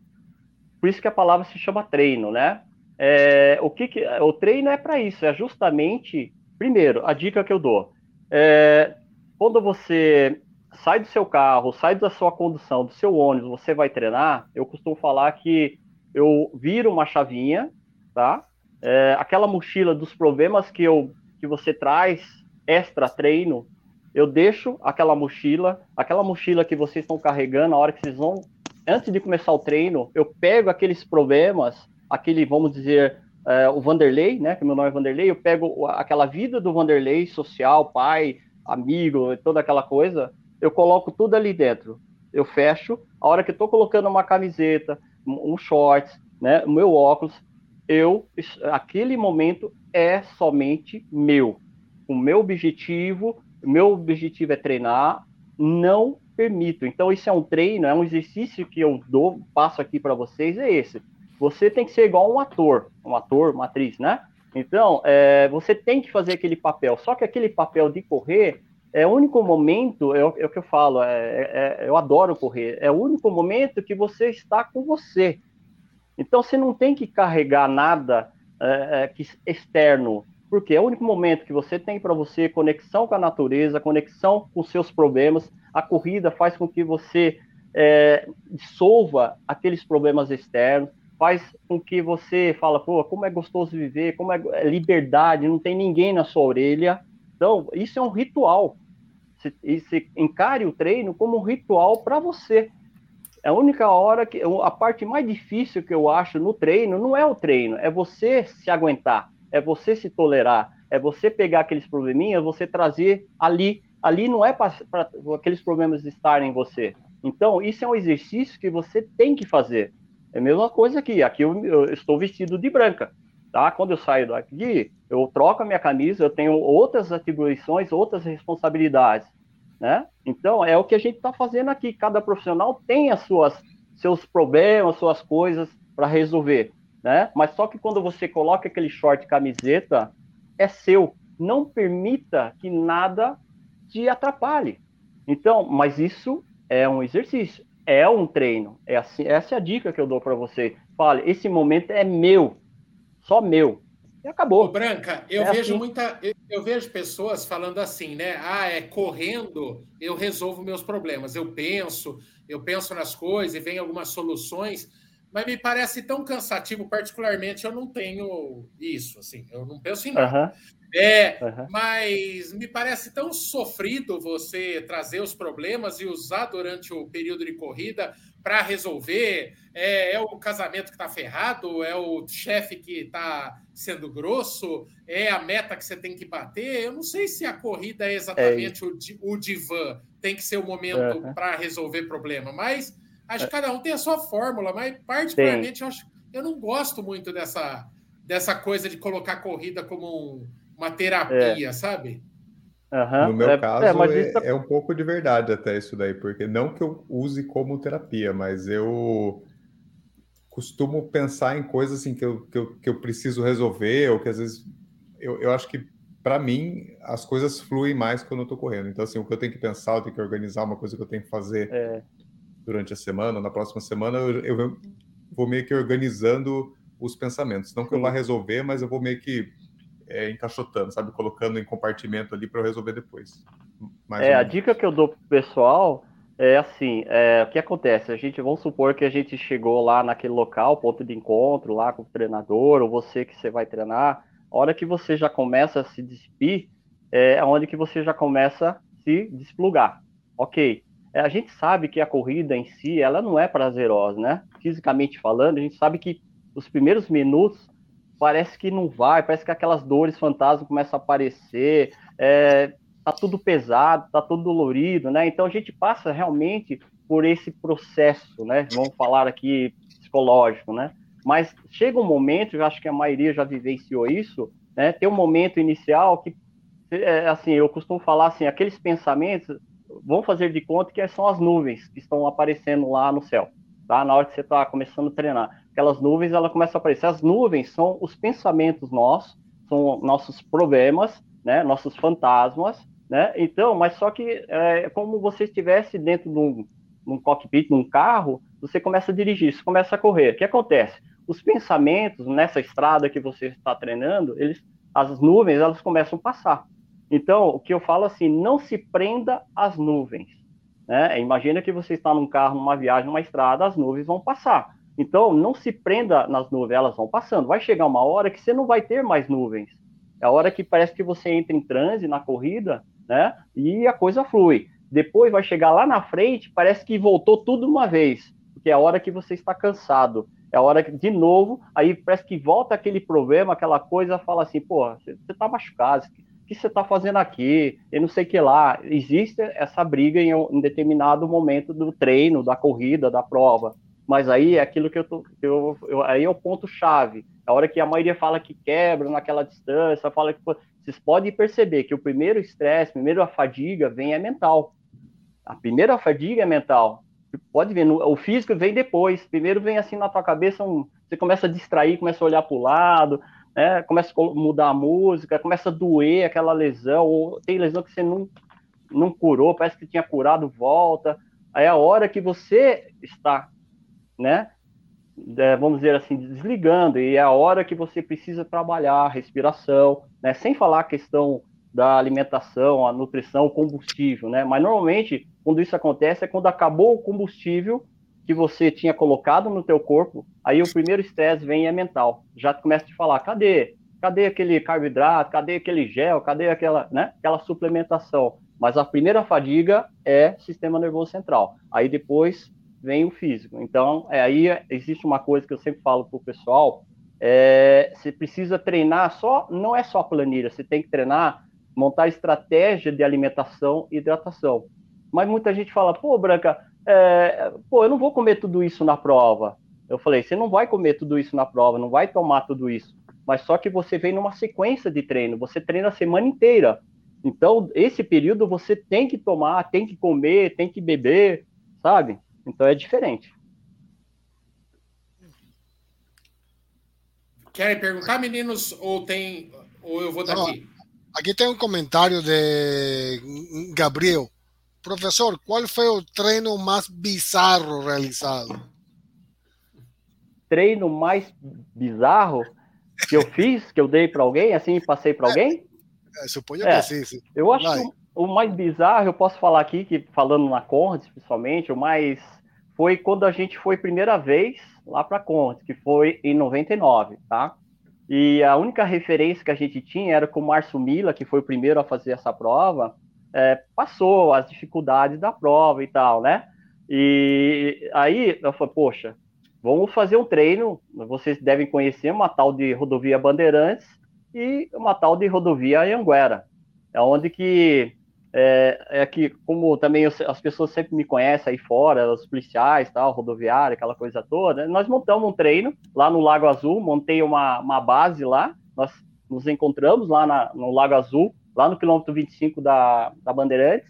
por isso que a palavra se chama treino, né? É, o que, que o treino é para isso? É justamente, primeiro, a dica que eu dou. É, quando você sai do seu carro, sai da sua condução, do seu ônibus, você vai treinar, eu costumo falar que eu viro uma chavinha, tá? É, aquela mochila dos problemas que, eu, que você traz extra treino, eu deixo aquela mochila, aquela mochila que vocês estão carregando, na hora que vocês vão, antes de começar o treino, eu pego aqueles problemas, aquele, vamos dizer, é, o Vanderlei, né, que meu nome é Vanderlei, eu pego aquela vida do Vanderlei, social, pai, amigo, toda aquela coisa, eu coloco tudo ali dentro. Eu fecho, a hora que eu estou colocando uma camiseta, um shorts, né, o meu óculos, eu, aquele momento é somente meu. O meu objetivo, meu objetivo é treinar, não permito. Então, isso é um treino, é um exercício que eu dou, passo aqui para vocês, é esse. Você tem que ser igual um ator, um ator, uma atriz, né? Então, é, você tem que fazer aquele papel. Só que aquele papel de correr, é o único momento, é o, é o que eu falo, é, é, é, eu adoro correr, é o único momento que você está com você. Então você não tem que carregar nada é, externo, porque é o único momento que você tem para você conexão com a natureza, conexão com seus problemas. A corrida faz com que você é, dissolva aqueles problemas externos, faz com que você fala, pô, como é gostoso viver, como é liberdade, não tem ninguém na sua orelha, então, isso é um ritual. E se encare o treino como um ritual para você. É a única hora que a parte mais difícil que eu acho no treino não é o treino, é você se aguentar, é você se tolerar, é você pegar aqueles probleminhas, você trazer ali. Ali não é para aqueles problemas estarem em você. Então, isso é um exercício que você tem que fazer. É a mesma coisa aqui. Aqui eu, eu estou vestido de branca tá? Quando eu saio daqui, eu troco a minha camisa, eu tenho outras atribuições, outras responsabilidades, né? Então, é o que a gente está fazendo aqui. Cada profissional tem as suas seus problemas, suas coisas para resolver, né? Mas só que quando você coloca aquele short camiseta, é seu. Não permita que nada te atrapalhe. Então, mas isso é um exercício, é um treino. É assim, essa é a dica que eu dou para você. Fale, esse momento é meu só meu. E acabou. Ô, Branca, eu é vejo assim. muita. Eu, eu, vejo pessoas falando assim, né? Ah, é correndo, eu resolvo meus problemas. Eu penso, eu penso nas coisas e vem algumas soluções, mas me parece tão cansativo, particularmente, eu não tenho isso, assim, eu não penso em nada. Uhum. É, uhum. mas me parece tão sofrido você trazer os problemas e usar durante o período de corrida para resolver. É, é, o casamento que está ferrado, é o chefe que está sendo grosso, é a meta que você tem que bater. Eu não sei se a corrida é exatamente é. o, o divã, tem que ser o momento uhum. para resolver problema, mas acho que cada um tem a sua fórmula, mas particularmente eu, acho, eu não gosto muito dessa, dessa coisa de colocar a corrida como um uma terapia, é. sabe? Uhum. No meu é, caso, é, isso... é, um pouco de verdade até isso daí, porque não que eu use como terapia, mas eu costumo pensar em coisas assim que eu, que eu, que eu preciso resolver, ou que às vezes eu, eu acho que para mim as coisas fluem mais quando eu tô correndo. Então, assim, o que eu tenho que pensar, eu tenho que organizar uma coisa que eu tenho que fazer é. durante a semana, na próxima semana, eu, eu, vou meio que organizando os pensamentos. Não que eu vá resolver, mas eu vou meio que é, encaixotando, sabe? Colocando em compartimento ali para eu resolver depois. Mais é, a dica que eu dou pro pessoal é assim, é, o que acontece? A gente, vamos supor que a gente chegou lá naquele local, ponto de encontro, lá com o treinador, ou você que você vai treinar, a hora que você já começa a se despir, é onde que você já começa a se desplugar. Ok. é, a gente sabe que a corrida em si, ela não é prazerosa, né? Fisicamente falando, a gente sabe que os primeiros minutos parece que não vai, parece que aquelas dores fantasmas começam a aparecer, é, tá tudo pesado, tá tudo dolorido, né? Então a gente passa realmente por esse processo, né? Vamos falar aqui psicológico, né? Mas chega um momento, eu acho que a maioria já vivenciou isso, né? Tem um momento inicial que, é, assim, eu costumo falar assim, aqueles pensamentos vão fazer de conta que são as nuvens que estão aparecendo lá no céu, tá? Na hora que você está começando a treinar, aquelas nuvens, ela começa a aparecer. As nuvens são os pensamentos nossos, são nossos problemas, né? Nossos fantasmas, né? Então, mas só que é como você estivesse dentro de um, um cockpit, de um carro, você começa a dirigir, você começa a correr. O que acontece? Os pensamentos nessa estrada que você está treinando, eles, as nuvens, elas começam a passar. Então, o que eu falo assim, não se prenda às nuvens. Né? Imagina que você está num carro, numa viagem, numa estrada, as nuvens vão passar. Então, não se prenda nas nuvens, elas vão passando. Vai chegar uma hora que você não vai ter mais nuvens. É a hora que parece que você entra em transe na corrida, né? E a coisa flui. Depois vai chegar lá na frente, parece que voltou tudo uma vez, porque é a hora que você está cansado. É a hora que, de novo, aí parece que volta aquele problema, aquela coisa, fala assim, pô, você está machucado, o que você está fazendo aqui? Eu não sei o que lá. Existe essa briga em um determinado momento do treino, da corrida, da prova. Mas aí é aquilo que eu tô. Eu, eu, aí é o ponto-chave. A hora que a maioria fala que quebra naquela distância, fala que. Vocês podem perceber que o primeiro estresse, primeiro a fadiga, vem é mental. A primeira fadiga é mental. Pode ver, o físico vem depois. Primeiro vem assim na tua cabeça, um, você começa a distrair, começa a olhar para o lado, né? começa a mudar a música, começa a doer aquela lesão, ou tem lesão que você não, não curou, parece que tinha curado, volta. Aí é a hora que você está né? É, vamos dizer assim, desligando, e é a hora que você precisa trabalhar respiração, né? Sem falar a questão da alimentação, a nutrição, o combustível, né? Mas normalmente, quando isso acontece, é quando acabou o combustível que você tinha colocado no teu corpo, aí o primeiro estresse vem é mental. Já começa a te falar, cadê? Cadê aquele carboidrato? Cadê aquele gel? Cadê aquela, né? Aquela suplementação? Mas a primeira fadiga é sistema nervoso central. Aí depois vem o físico. Então, é, aí existe uma coisa que eu sempre falo para o pessoal, é, você precisa treinar só, não é só planilha, você tem que treinar, montar estratégia de alimentação e hidratação. Mas muita gente fala, pô, Branca, é, pô, eu não vou comer tudo isso na prova. Eu falei, você não vai comer tudo isso na prova, não vai tomar tudo isso. Mas só que você vem numa sequência de treino, você treina a semana inteira. Então, esse período você tem que tomar, tem que comer, tem que beber, sabe? Então é diferente. Querem perguntar, meninos, ou tem ou eu vou daqui? aqui tem um comentário de Gabriel. Professor, qual foi o treino mais bizarro realizado? Treino mais bizarro que eu fiz, que eu dei para alguém, assim, passei para alguém? É, suponho é, que sim, sim. Eu acho que o, o mais bizarro, eu posso falar aqui, que falando na Conrad, principalmente, o mais foi quando a gente foi primeira vez lá para Conte, que foi em 99, tá? E a única referência que a gente tinha era com o Márcio Mila, que foi o primeiro a fazer essa prova, é, passou as dificuldades da prova e tal, né? E aí eu falei, poxa, vamos fazer um treino. Vocês devem conhecer uma tal de rodovia Bandeirantes e uma tal de rodovia Anguera. É onde que é, é que, como também eu, as pessoas sempre me conhecem aí fora, os policiais, tal, rodoviária, aquela coisa toda, nós montamos um treino lá no Lago Azul, montei uma, uma base lá, nós nos encontramos lá na, no Lago Azul, lá no quilômetro 25 da, da Bandeirantes,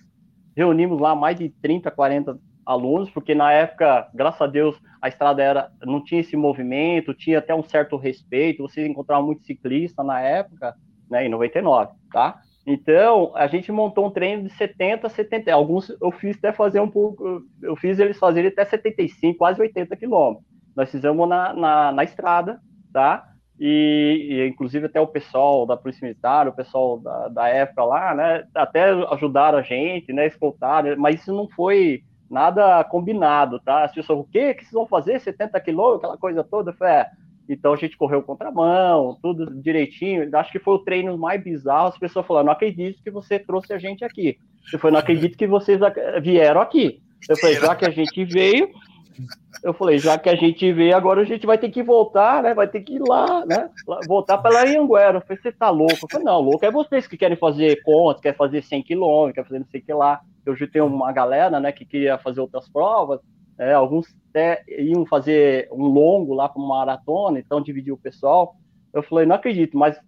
reunimos lá mais de 30, 40 alunos, porque na época, graças a Deus, a estrada era não tinha esse movimento, tinha até um certo respeito, vocês encontravam muito ciclista na época, né, em 99, tá? Então, a gente montou um treino de 70, 70. Alguns eu fiz até fazer um pouco, eu fiz eles fazerem até 75, quase 80 quilômetros. Nós fizemos na, na, na estrada, tá? E, e, inclusive até o pessoal da Polícia Militar, o pessoal da, da época lá, né? Até ajudaram a gente, né? Escoltaram, mas isso não foi nada combinado, tá? As pessoas, o quê? que vocês vão fazer? 70 quilômetros, aquela coisa toda? Eu falei, é, então a gente correu contramão, tudo direitinho. Acho que foi o treino mais bizarro. As pessoas falaram: não acredito que você trouxe a gente aqui. Eu falei: não acredito que vocês vieram aqui. Eu falei, já que a gente veio, eu falei, já que a gente veio, agora a gente vai ter que voltar, né? Vai ter que ir lá, né? Voltar para Anhanguera. Eu falei, você tá louco? Eu falei, não, louco é vocês que querem fazer contas, querem fazer 100 quilômetros, querem fazer não sei o que lá. Hoje tem uma galera, né, que queria fazer outras provas. É, alguns até iam fazer um longo lá para uma maratona, então dividiu o pessoal. Eu falei, não acredito, mas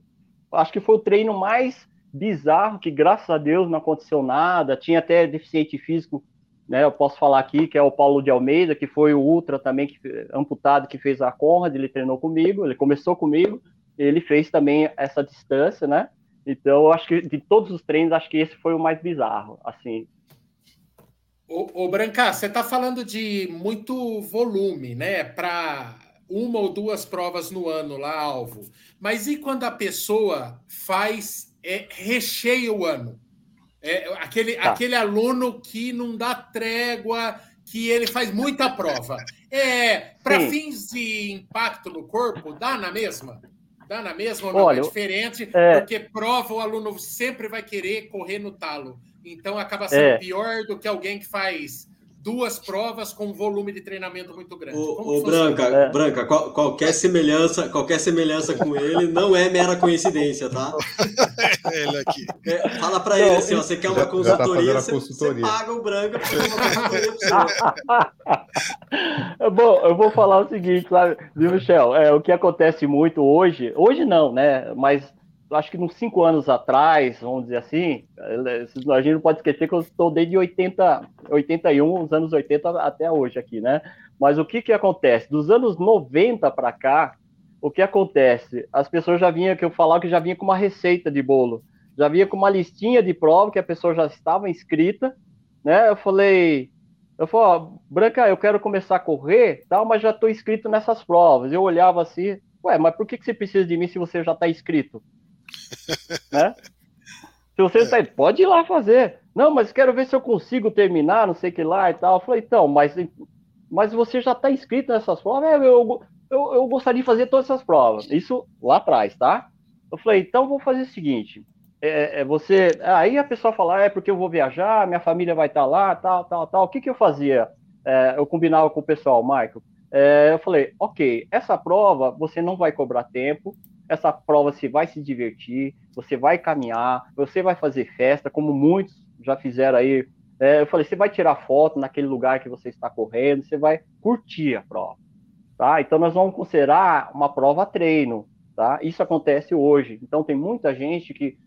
acho que foi o treino mais bizarro, que graças a Deus não aconteceu nada. Tinha até deficiente físico né, eu posso falar aqui que é o Paulo de Almeida, que foi o ultra também que amputado que fez a Conrad, ele treinou comigo, ele começou comigo, ele fez também essa distância, né? Então, eu acho que de todos os treinos, acho que esse foi o mais bizarro, assim. Ô, ô Branca, você está falando de muito volume, né? Para uma ou duas provas no ano lá, alvo. Mas e quando a pessoa faz é, recheia o ano? É, aquele, tá. aquele aluno que não dá trégua, que ele faz muita prova. É, para fins de impacto no corpo, dá na mesma? Dá na mesma ou não? Olha, é diferente, é... porque prova o aluno sempre vai querer correr no talo. Então acaba sendo é... pior do que alguém que faz duas provas com um volume de treinamento muito grande. O, o Branca, é. Branca qual, qualquer semelhança, qualquer semelhança com ele não é mera coincidência, tá? ele aqui. É, fala para ele assim, ó, você quer uma consultoria, tá consultoria. Você, você, paga o Branca para uma consultoria você. Bom, eu vou falar o seguinte, sabe, viu, Michel? É, o que acontece muito hoje, hoje não, né? Mas acho que uns cinco anos atrás, vamos dizer assim, a gente não pode esquecer que eu estou desde 80, 81, os anos 80 até hoje aqui, né? Mas o que que acontece? Dos anos 90 para cá, o que acontece? As pessoas já vinham, que eu falava que já vinha com uma receita de bolo, já vinha com uma listinha de prova que a pessoa já estava inscrita, né? Eu falei, eu falei, ó, Branca, eu quero começar a correr, tal, mas já estou inscrito nessas provas. Eu olhava assim, ué, mas por que, que você precisa de mim se você já está inscrito? né? Se você está pode ir lá fazer. Não, mas quero ver se eu consigo terminar, não sei o que lá e tal. Eu falei, então, mas, mas você já está inscrito nessas provas? É, eu, eu, eu gostaria de fazer todas essas provas. Isso lá atrás, tá? Eu falei, então vou fazer o seguinte. É, é, você. Aí a pessoa fala, é porque eu vou viajar, minha família vai estar tá lá, tal, tal, tal. O que, que eu fazia? É, eu combinava com o pessoal, Michael. É, eu falei, ok, essa prova você não vai cobrar tempo, essa prova você vai se divertir, você vai caminhar, você vai fazer festa, como muitos já fizeram aí. É, eu falei, você vai tirar foto naquele lugar que você está correndo, você vai curtir a prova, tá? Então nós vamos considerar uma prova treino, tá? Isso acontece hoje. Então tem muita gente que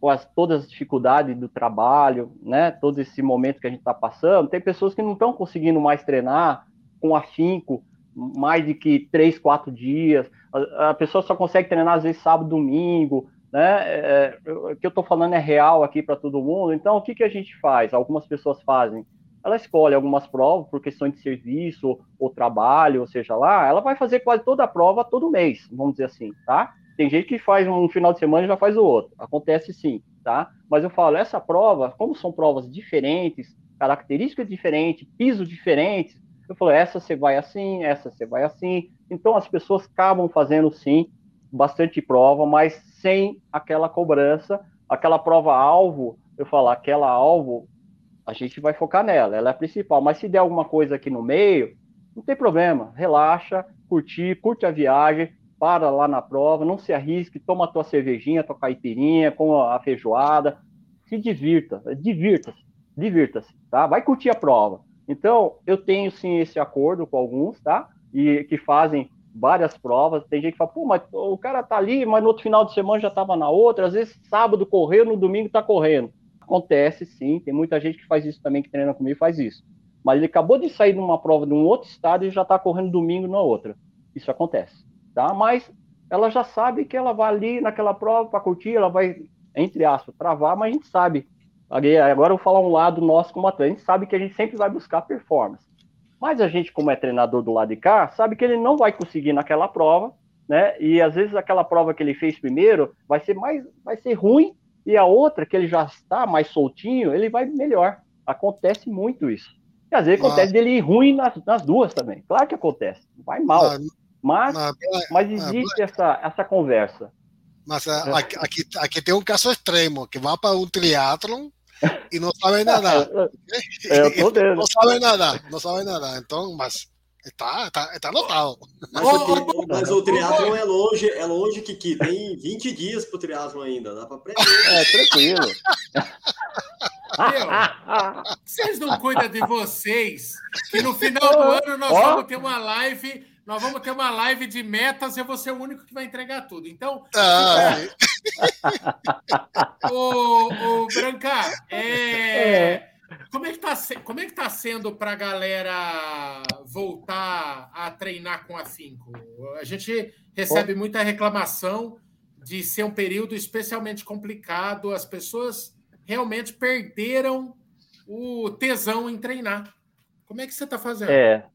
com as, todas as dificuldades do trabalho, né? Todo esse momento que a gente está passando, tem pessoas que não estão conseguindo mais treinar com afinco mais de que três, quatro dias a, pessoa só consegue treinar às vezes sábado, domingo, né? É, é o que eu estou falando é real aqui para todo mundo. Então, o que, que a gente faz? Algumas pessoas fazem. Ela escolhe algumas provas por questão de serviço ou, ou trabalho, ou seja lá, ela vai fazer quase toda a prova todo mês, vamos dizer assim, tá? Tem gente que faz um final de semana e já faz o outro. Acontece sim, tá? Mas eu falo, essa prova, como são provas diferentes, características diferentes, pisos diferentes, eu falo, essa você vai assim, essa você vai assim. Então as pessoas acabam fazendo sim bastante prova, mas sem aquela cobrança, aquela prova alvo. Eu falo, aquela alvo, a gente vai focar nela, ela é a principal. Mas se der alguma coisa aqui no meio, não tem problema, relaxa, curtir, curte a viagem, para lá na prova, não se arrisque, toma a tua cervejinha, tua caipirinha, com a feijoada, se divirta, divirta-se, divirta-se, tá? Vai curtir a prova. Então, eu tenho sim esse acordo com alguns, tá? E que fazem várias provas. Tem gente que fala, pô, mas o cara tá ali, mas no outro final de semana já estava na outra. Às vezes, sábado correu, no domingo tá correndo. Acontece sim, tem muita gente que faz isso também, que treina comigo faz isso. Mas ele acabou de sair de uma prova de um outro estado e já está correndo domingo na outra. Isso acontece, tá? Mas ela já sabe que ela vai ali naquela prova para curtir, ela vai, entre aspas, travar, mas a gente sabe Agora eu vou falar um lado nosso como atleta. A gente sabe que a gente sempre vai buscar performance. Mas a gente, como é treinador do lado de cá, sabe que ele não vai conseguir naquela prova, né? E às vezes aquela prova que ele fez primeiro vai ser mais, vai ser ruim, e a outra que ele já está mais soltinho, ele vai melhor. Acontece muito isso. E às vezes mas... acontece dele ir ruim nas, nas duas também. Claro que acontece, vai mal. Mas, mas, mas existe essa, essa conversa. Mas aqui, aqui, aqui tem um caso extremo, que vai para um triatlon e não sabem nadar. É. Não sabem nadar, não sabem nadar. Então, mas está, está, está anotado. Mas, o, mas o triatlon é longe, é longe, Kiki. Tem 20 dias pro triatlon ainda, dá para aprender. É, tranquilo. Meu, vocês não cuidam de vocês, que no final do ano nós oh. vamos ter uma live nós vamos ter uma live de metas e eu vou ser o único que vai entregar tudo. Então. Ah. o, o Branca, é, é. Como é que está como é que tá sendo para a galera voltar a treinar com afinco? A gente recebe muita reclamação de ser um período especialmente complicado. As pessoas realmente perderam o tesão em treinar. Como é que você está fazendo? É,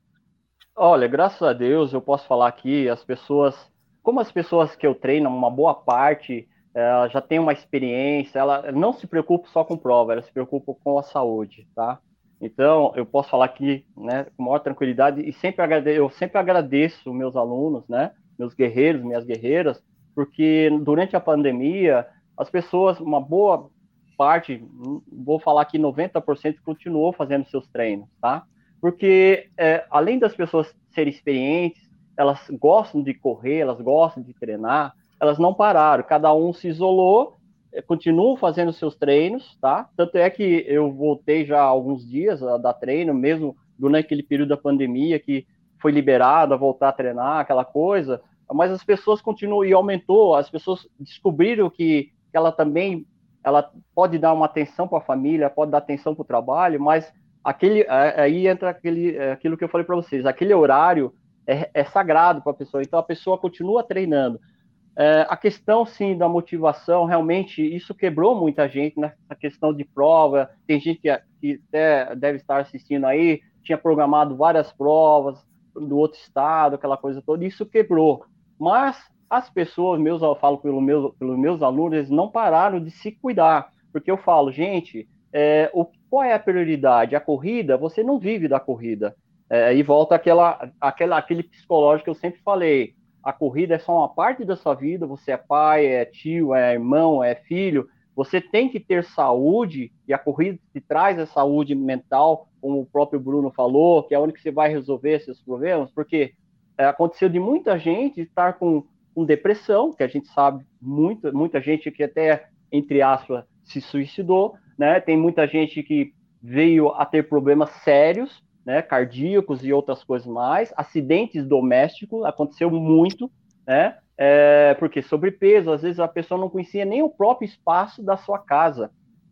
Olha, graças a Deus eu posso falar aqui, as pessoas, como as pessoas que eu treino, uma boa parte ela já tem uma experiência, ela não se preocupa só com prova, ela se preocupa com a saúde, tá? Então, eu posso falar aqui, né, com maior tranquilidade e sempre agradeço, eu sempre agradeço meus alunos, né, meus guerreiros, minhas guerreiras, porque durante a pandemia, as pessoas, uma boa parte, vou falar que 90% continuou fazendo seus treinos, tá? Porque é, além das pessoas serem experientes, elas gostam de correr, elas gostam de treinar, elas não pararam, cada um se isolou, é, continuam fazendo seus treinos, tá? Tanto é que eu voltei já há alguns dias a dar treino, mesmo durante aquele período da pandemia que foi liberado a voltar a treinar, aquela coisa, mas as pessoas continuam e aumentou, as pessoas descobriram que, ela também ela pode dar uma atenção para a família, pode dar atenção para o trabalho, mas aquele aí entra aquele, é, aquilo que eu falei para vocês, aquele horário é, é sagrado para a pessoa, então a pessoa continua treinando. É, a questão, sim, da motivação, realmente, isso quebrou muita gente nessa questão de prova. Tem gente que, que até deve estar assistindo aí, tinha programado várias provas do outro estado, aquela coisa toda, isso quebrou. Mas as pessoas, meus, eu falo pelo meu, pelos meus alunos, eles não pararam de se cuidar, porque eu falo, gente, é, o, qual é a prioridade? A corrida, você não vive da corrida. É, e volta aquela, aquela, aquele psicológico que eu sempre falei. A corrida é só uma parte da sua vida, você é pai, é tio, é irmão, é filho. Você tem que ter saúde, e a corrida te traz a saúde mental, como o próprio Bruno falou, que é onde que você vai resolver seus problemas, porque é, aconteceu de muita gente estar com, com depressão, que a gente sabe, muito, muita gente que até, entre aspas, se suicidou, né? Tem muita gente que veio a ter problemas sérios, né? Cardíacos e outras coisas mais. Acidentes domésticos aconteceu muito, né? É, porque sobrepeso, às vezes a pessoa não conhecia nem o próprio espaço da sua casa.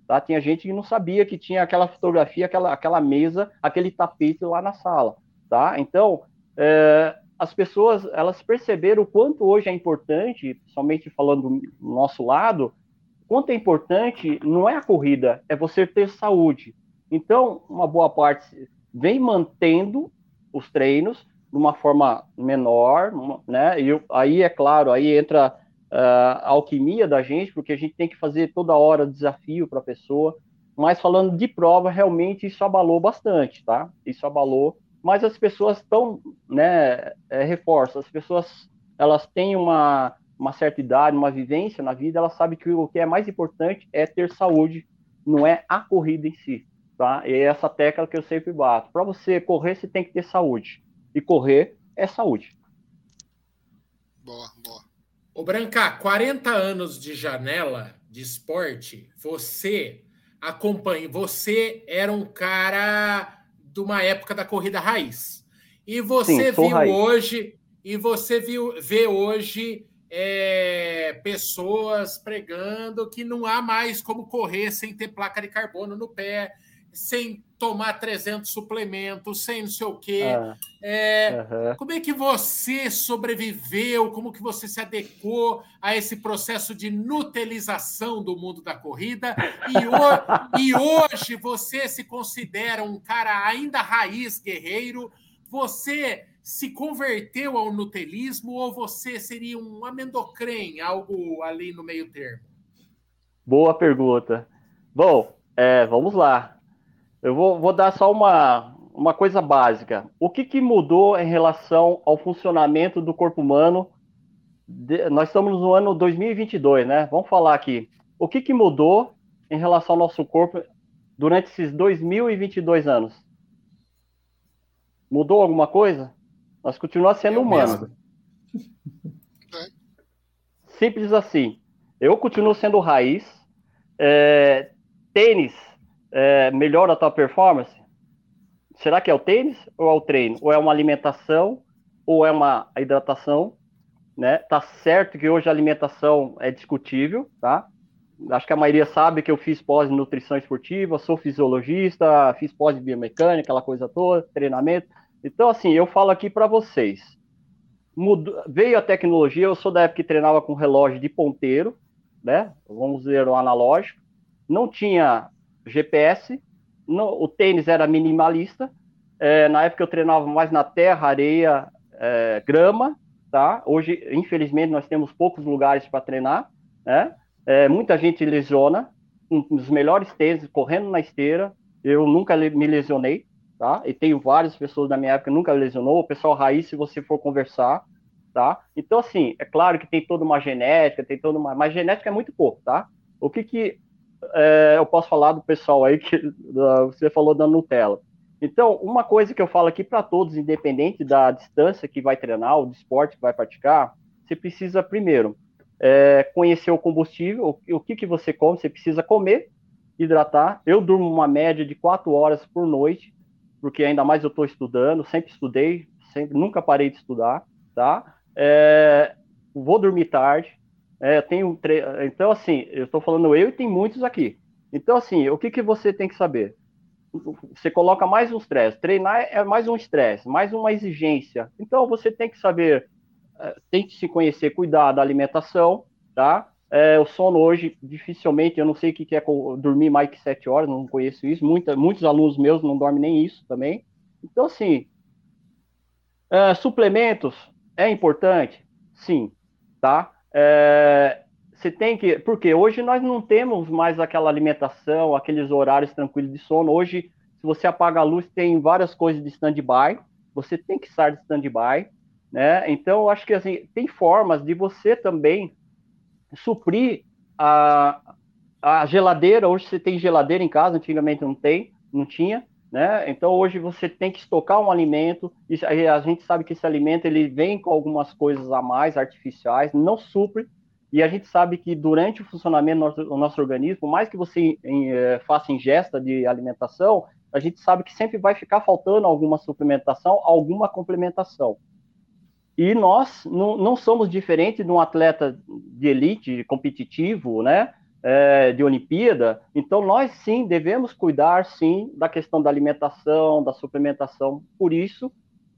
Tá? Tinha gente que não sabia que tinha aquela fotografia, aquela, aquela mesa, aquele tapete lá na sala. Tá? Então, é, as pessoas elas perceberam o quanto hoje é importante, somente falando do nosso lado, quanto é importante não é a corrida, é você ter saúde. Então, uma boa parte vem mantendo os treinos de uma forma menor, né? E aí, é claro, aí entra uh, a alquimia da gente, porque a gente tem que fazer toda hora desafio para a pessoa. Mas falando de prova, realmente isso abalou bastante, tá? Isso abalou. Mas as pessoas estão, né? É, reforça, as pessoas elas têm uma uma certa idade, uma vivência na vida, ela sabe que o que é mais importante é ter saúde, não é a corrida em si, tá? E é essa tecla que eu sempre bato. Para você correr, você tem que ter saúde. E correr é saúde. Boa, boa. Ô Branca, 40 anos de janela de esporte, você acompanha, você era um cara de uma época da corrida raiz. E você Sim, viu raiz. hoje, e você viu vê hoje é, pessoas pregando que não há mais como correr sem ter placa de carbono no pé, sem tomar 300 suplementos, sem não sei o quê. Ah, é, Como é que você sobreviveu? Como que você se adequou a esse processo de nutelização do mundo da corrida? E, e hoje você se considera um cara ainda raiz guerreiro? Você se converteu ao nutelismo ou você seria um amendocrem, algo ali no meio termo? Boa pergunta. Bom, é, vamos lá. Eu vou, vou, dar só uma, uma coisa básica. O que, que mudou em relação ao funcionamento do corpo humano? De, nós estamos no ano 2022, né? Vamos falar aqui. O que, que mudou em relação ao nosso corpo durante esses 2022 anos? Mudou alguma coisa? Nós continuamos sendo humanos. Simples assim. Eu continuo sendo raiz. É, tênis é, melhora a tua performance? Será que é o tênis ou é o treino? Ou é uma alimentação ou é uma hidratação? Né? Tá certo que hoje a alimentação é discutível, tá? Acho que a maioria sabe que eu fiz pós em nutrição esportiva, sou fisiologista, fiz pós em biomecânica, aquela coisa toda, treinamento. Então, assim, eu falo aqui para vocês. Mudou, veio a tecnologia, eu sou da época que treinava com relógio de ponteiro, né? Vamos dizer, o analógico. Não tinha GPS, não, o tênis era minimalista. É, na época eu treinava mais na terra, areia, é, grama, tá? Hoje, infelizmente, nós temos poucos lugares para treinar, né? É, muita gente lesiona, um dos melhores tênis, correndo na esteira. Eu nunca me lesionei, tá? E tenho várias pessoas da minha época que nunca lesionou, o pessoal raiz, se você for conversar, tá? Então, assim, é claro que tem toda uma genética, tem toda uma... Mas genética é muito pouco, tá? O que que é, eu posso falar do pessoal aí que você falou da Nutella? Então, uma coisa que eu falo aqui para todos, independente da distância que vai treinar, do esporte que vai praticar, você precisa, primeiro, é, conhecer o combustível, o, o que, que você come, você precisa comer, hidratar. Eu durmo uma média de quatro horas por noite, porque ainda mais eu estou estudando, sempre estudei, sempre, nunca parei de estudar, tá? É, vou dormir tarde, é, tenho tre... então assim, eu estou falando eu e tem muitos aqui. Então assim, o que que você tem que saber? Você coloca mais um estresse. Treinar é mais um estresse, mais uma exigência. Então você tem que saber, é, tem que se conhecer, cuidar da alimentação, tá? É, o sono hoje, dificilmente, eu não sei o que é dormir mais que sete horas, não conheço isso. Muita, muitos alunos meus não dormem nem isso também. Então, assim, é, suplementos é importante? Sim, tá? É, você tem que. Porque hoje nós não temos mais aquela alimentação, aqueles horários tranquilos de sono. Hoje, se você apaga a luz, tem várias coisas de stand-by. Você tem que estar de stand-by. Né? Então, eu acho que assim, tem formas de você também suprir a, a geladeira. Hoje você tem geladeira em casa, antigamente não tem, não tinha. Né? Então hoje você tem que estocar um alimento e a gente sabe que esse alimento ele vem com algumas coisas a mais artificiais, não supre e a gente sabe que durante o funcionamento do nosso, do nosso organismo, mais que você em, é, faça ingesta de alimentação, a gente sabe que sempre vai ficar faltando alguma suplementação, alguma complementação. E nós não, não somos diferentes de um atleta de elite, competitivo, né? É, de Olimpíada. Então, nós sim devemos cuidar, sim, da questão da alimentação, da suplementação. Por isso,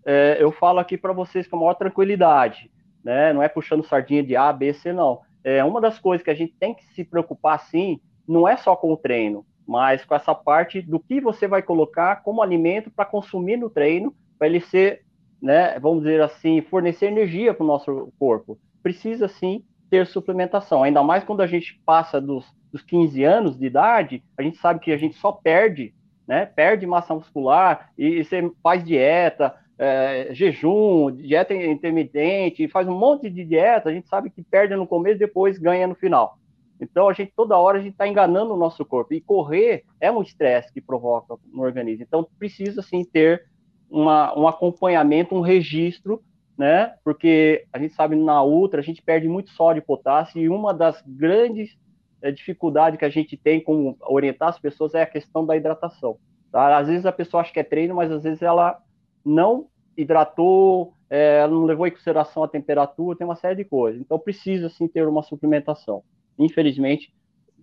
é, eu falo aqui para vocês com a maior tranquilidade, né? Não é puxando sardinha de A, B, C, não. É, uma das coisas que a gente tem que se preocupar, sim, não é só com o treino, mas com essa parte do que você vai colocar como alimento para consumir no treino, para ele ser né, vamos dizer assim, fornecer energia para o nosso corpo. Precisa sim ter suplementação, ainda mais quando a gente passa dos, dos 15 anos de idade, a gente sabe que a gente só perde, né, perde massa muscular e, e você faz dieta, é, jejum, dieta intermitente, faz um monte de dieta, a gente sabe que perde no começo depois ganha no final. Então, a gente toda hora a gente está enganando o nosso corpo. E correr é um estresse que provoca no organismo. Então, precisa sim ter uma, um acompanhamento, um registro, né? Porque a gente sabe na ultra a gente perde muito sódio e potássio e uma das grandes é, dificuldades que a gente tem como orientar as pessoas é a questão da hidratação. Tá? Às vezes a pessoa acha que é treino, mas às vezes ela não hidratou, é, ela não levou em consideração a temperatura, tem uma série de coisas. Então precisa sim ter uma suplementação. Infelizmente,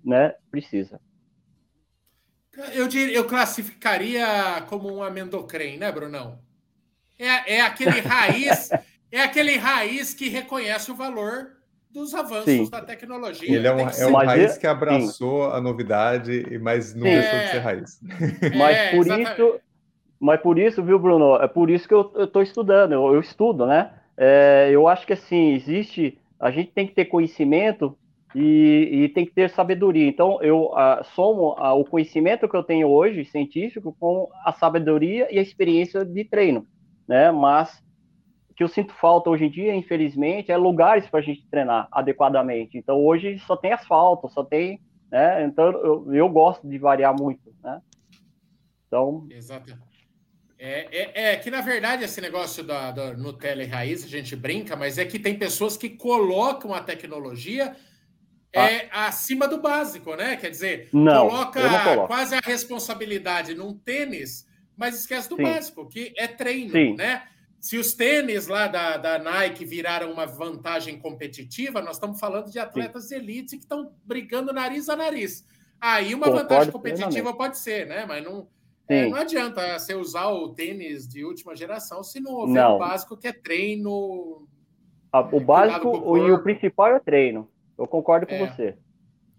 né? Precisa. Eu, diria, eu classificaria como um amendocrem, né, Brunão? É, é aquele raiz, é aquele raiz que reconhece o valor dos avanços Sim. da tecnologia. Ele é um, é um raiz que abraçou Sim. a novidade, mas não é, deixou de ser raiz. É, mas por isso, mas por isso, viu, Bruno? É por isso que eu estou estudando. Eu, eu, estudo, né? É, eu acho que assim existe. A gente tem que ter conhecimento e, e, tem que ter sabedoria. Então, eu uh, somo uh, o conhecimento que eu tenho hoje, científico, com a sabedoria e a experiência de treino, né? Mas o que eu sinto falta hoje em dia, infelizmente, é lugares para a gente treinar adequadamente. Então, hoje só tem asfalto, só tem né? Então eu, eu gosto de variar muito, né? Então. Exato. É, é, é, que, na verdade, esse negócio da, da Nutella e raiz, a gente brinca, mas é que tem pessoas que colocam a tecnologia é, ah. acima do básico, né? Quer dizer, não, coloca quase a responsabilidade num tênis, mas esquece do Sim. básico, que é treino, Sim. né? Se os tênis lá da, da Nike viraram uma vantagem competitiva, nós estamos falando de atletas Sim. elite que estão brigando nariz a nariz. Aí uma Concordo vantagem competitiva pode ser, né? Mas não, é, não adianta você usar o tênis de última geração se não houver não. o básico que é treino. O básico e o principal é treino. Eu concordo com é. você.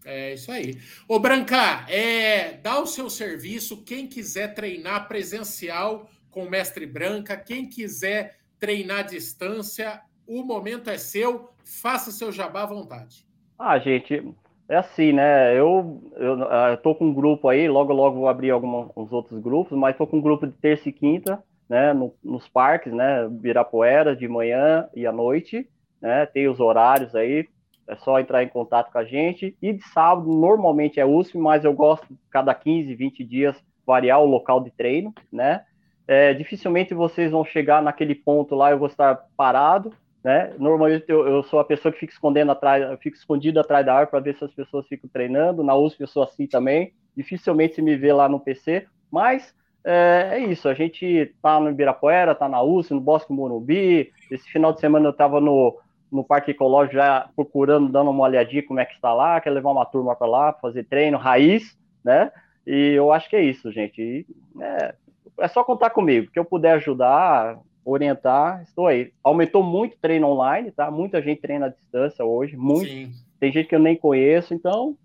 É isso aí. Ô, Branca, é, dá o seu serviço. Quem quiser treinar presencial com o mestre Branca, quem quiser treinar à distância, o momento é seu. Faça seu jabá à vontade. Ah, gente, é assim, né? Eu, eu, ah, eu tô com um grupo aí, logo logo vou abrir alguns outros grupos, mas tô com um grupo de terça e quinta, né? No, nos parques, né? Birapuera de manhã e à noite, né? Tem os horários aí, é só entrar em contato com a gente. E de sábado normalmente é USP, mas eu gosto cada 15, 20 dias variar o local de treino, né? É, dificilmente vocês vão chegar naquele ponto lá, eu vou estar parado, né? Normalmente eu, eu, sou a pessoa que fica escondendo atrás, fica escondido atrás da árvore para ver se as pessoas ficam treinando. Na USP eu sou assim também. Dificilmente se me vê lá no PC, mas é, é isso. A gente tá no Ibirapuera, tá na USP, no Bosque Morumbi. Esse final de semana eu estava no, no Parque Ecológico já procurando, dando uma olhadinha como é que está lá. Quer levar uma turma para lá, fazer treino raiz, né? E eu acho que é isso, gente. E, é, é só contar comigo, que eu puder ajudar, orientar, estou aí. Aumentou muito treino online, tá? Muita gente treina à distância hoje, muito. Sim. Tem gente que eu nem conheço, então,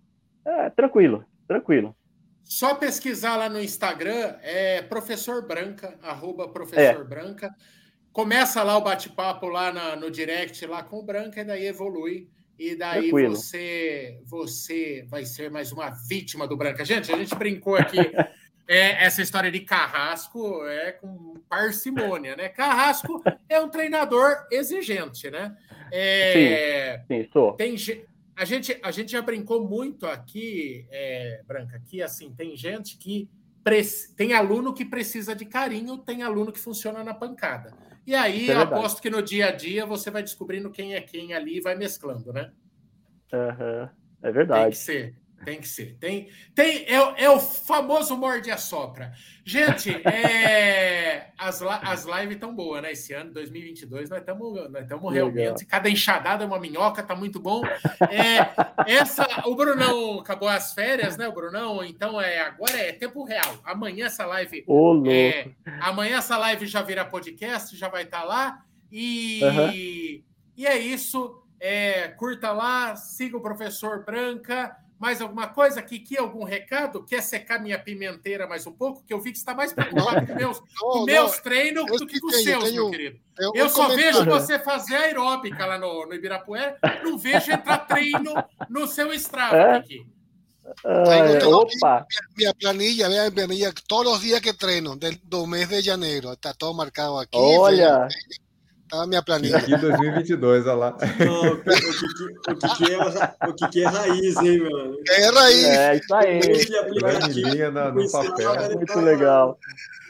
é, tranquilo, tranquilo. Só pesquisar lá no Instagram, é professor Branca, arroba professor é. Branca. Começa lá o bate-papo lá na, no direct lá com o Branca e daí evolui. E daí Tranquilo. você você vai ser mais uma vítima do Branca. Gente, a gente brincou aqui é, essa história de Carrasco é com parcimônia, né? Carrasco é um treinador exigente, né? É, sim, sim, estou. Tem, a, gente, a gente já brincou muito aqui, é, Branca, que assim, tem gente que tem aluno que precisa de carinho, tem aluno que funciona na pancada. E aí, é eu aposto que no dia a dia você vai descobrindo quem é quem ali e vai mesclando, né? Uhum. É verdade. Tem que ser. Tem que ser. Tem, tem, é, é o famoso morde a sopra. Gente, é, as, as lives estão boas, né? Esse ano, 2022, nós estamos nós estamos realmente. Cada enxadada é uma minhoca, tá muito bom. É, essa, o Brunão acabou as férias, né? O Brunão, então é agora é tempo real. Amanhã essa live. Ô, é, amanhã essa live já virá podcast, já vai estar tá lá. E, uhum. e é isso. É, curta lá, siga o professor Branca. Mais alguma coisa, Kiki? Algum recado? Quer secar minha pimenteira mais um pouco? Que eu vi que está mais preocupado com meus, com meus treinos do que com os seus, tenho, meu querido. Eu, eu só vejo você fazer aeróbica lá no, no Ibirapuera, não vejo entrar treino no seu Strava, é? Kiki. Uh, opa. Minha planilha, minha planilha, todos os dias que treino do mês de janeiro, está todo marcado aqui. Olha. Tá a minha planilha. Aqui 2022, olha lá. Não, o, que, o, que, é, o que é raiz, hein, mano? É raiz. É, isso aí. Planilha no, no papel. Muito legal.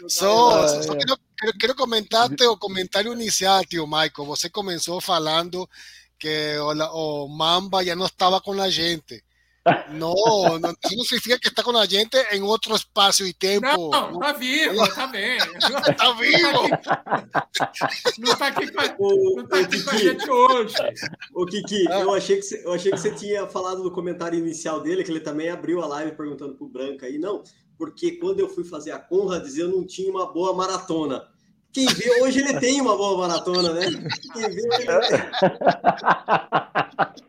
Só, só quero, quero, quero comentar teu comentário inicial, tio Michael. Você começou falando que o, o Mamba já não estava com a gente. No, no, eso no significa que está con la gente en otro espacio y tiempo. Não, tá vivo, tá bem. Tá vivo. Não tá aqui com a, não tá aqui com a gente hoje. Ô, Kiki, ah. eu, achei que você, eu achei que você tinha falado no comentário inicial dele, que ele também abriu a live perguntando pro Branca aí. Não, porque quando eu fui fazer a Conrads, eu não tinha uma boa maratona. Quem vê hoje ele tem uma boa maratona, né? Quem vê hoje ele tem.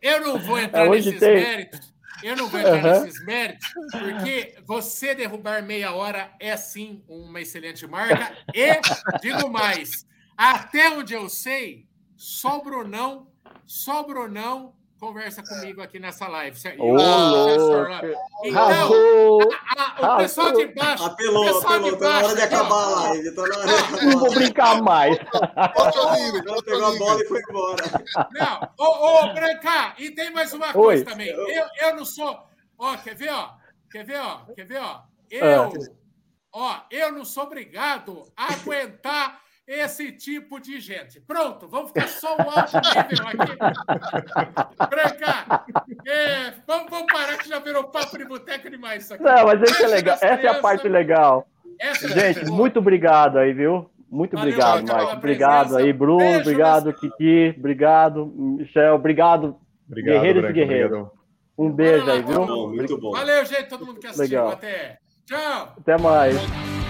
Eu não vou entrar nesses tem. méritos eu não vou entrar uhum. nesses méritos, porque você derrubar meia hora é sim uma excelente marca. E digo mais: até onde eu sei, só o Brunão, só o Brunão conversa comigo aqui nessa live. Oh, ah, então, a, a, o pessoal de baixo. Apelou, o pessoal apelou, de baixo. Tá na hora de acabar a live. Tá na hora de acabar não vou brincar mais. Ela pegou a bola e foi embora. Não, ô, ô Branca, e tem mais uma coisa Oi. também. Eu, eu não sou. Ó, quer ver, ó? Quer ver, ó? Quer ver, ó? Eu, ah. ó, eu não sou obrigado a aguentar esse tipo de gente. Pronto, vamos ficar só o alto nível aqui. Branca, é, vamos, vamos, parar que já virou papo de boteco demais isso aqui. Não, mas esse é legal. Essa é a parte legal. Essa gente, é muito obrigado aí, viu? Muito Valeu, obrigado, Marcos. Obrigado aí, Bruno. Beijo, obrigado, Kiki. Obrigado, Michel. Obrigado, obrigado Guerreiros Branco, e Guerreiros. Um beijo aí, viu? Muito bom. Valeu, gente. Todo mundo que assistiu. Legal. Até. Tchau. Até mais.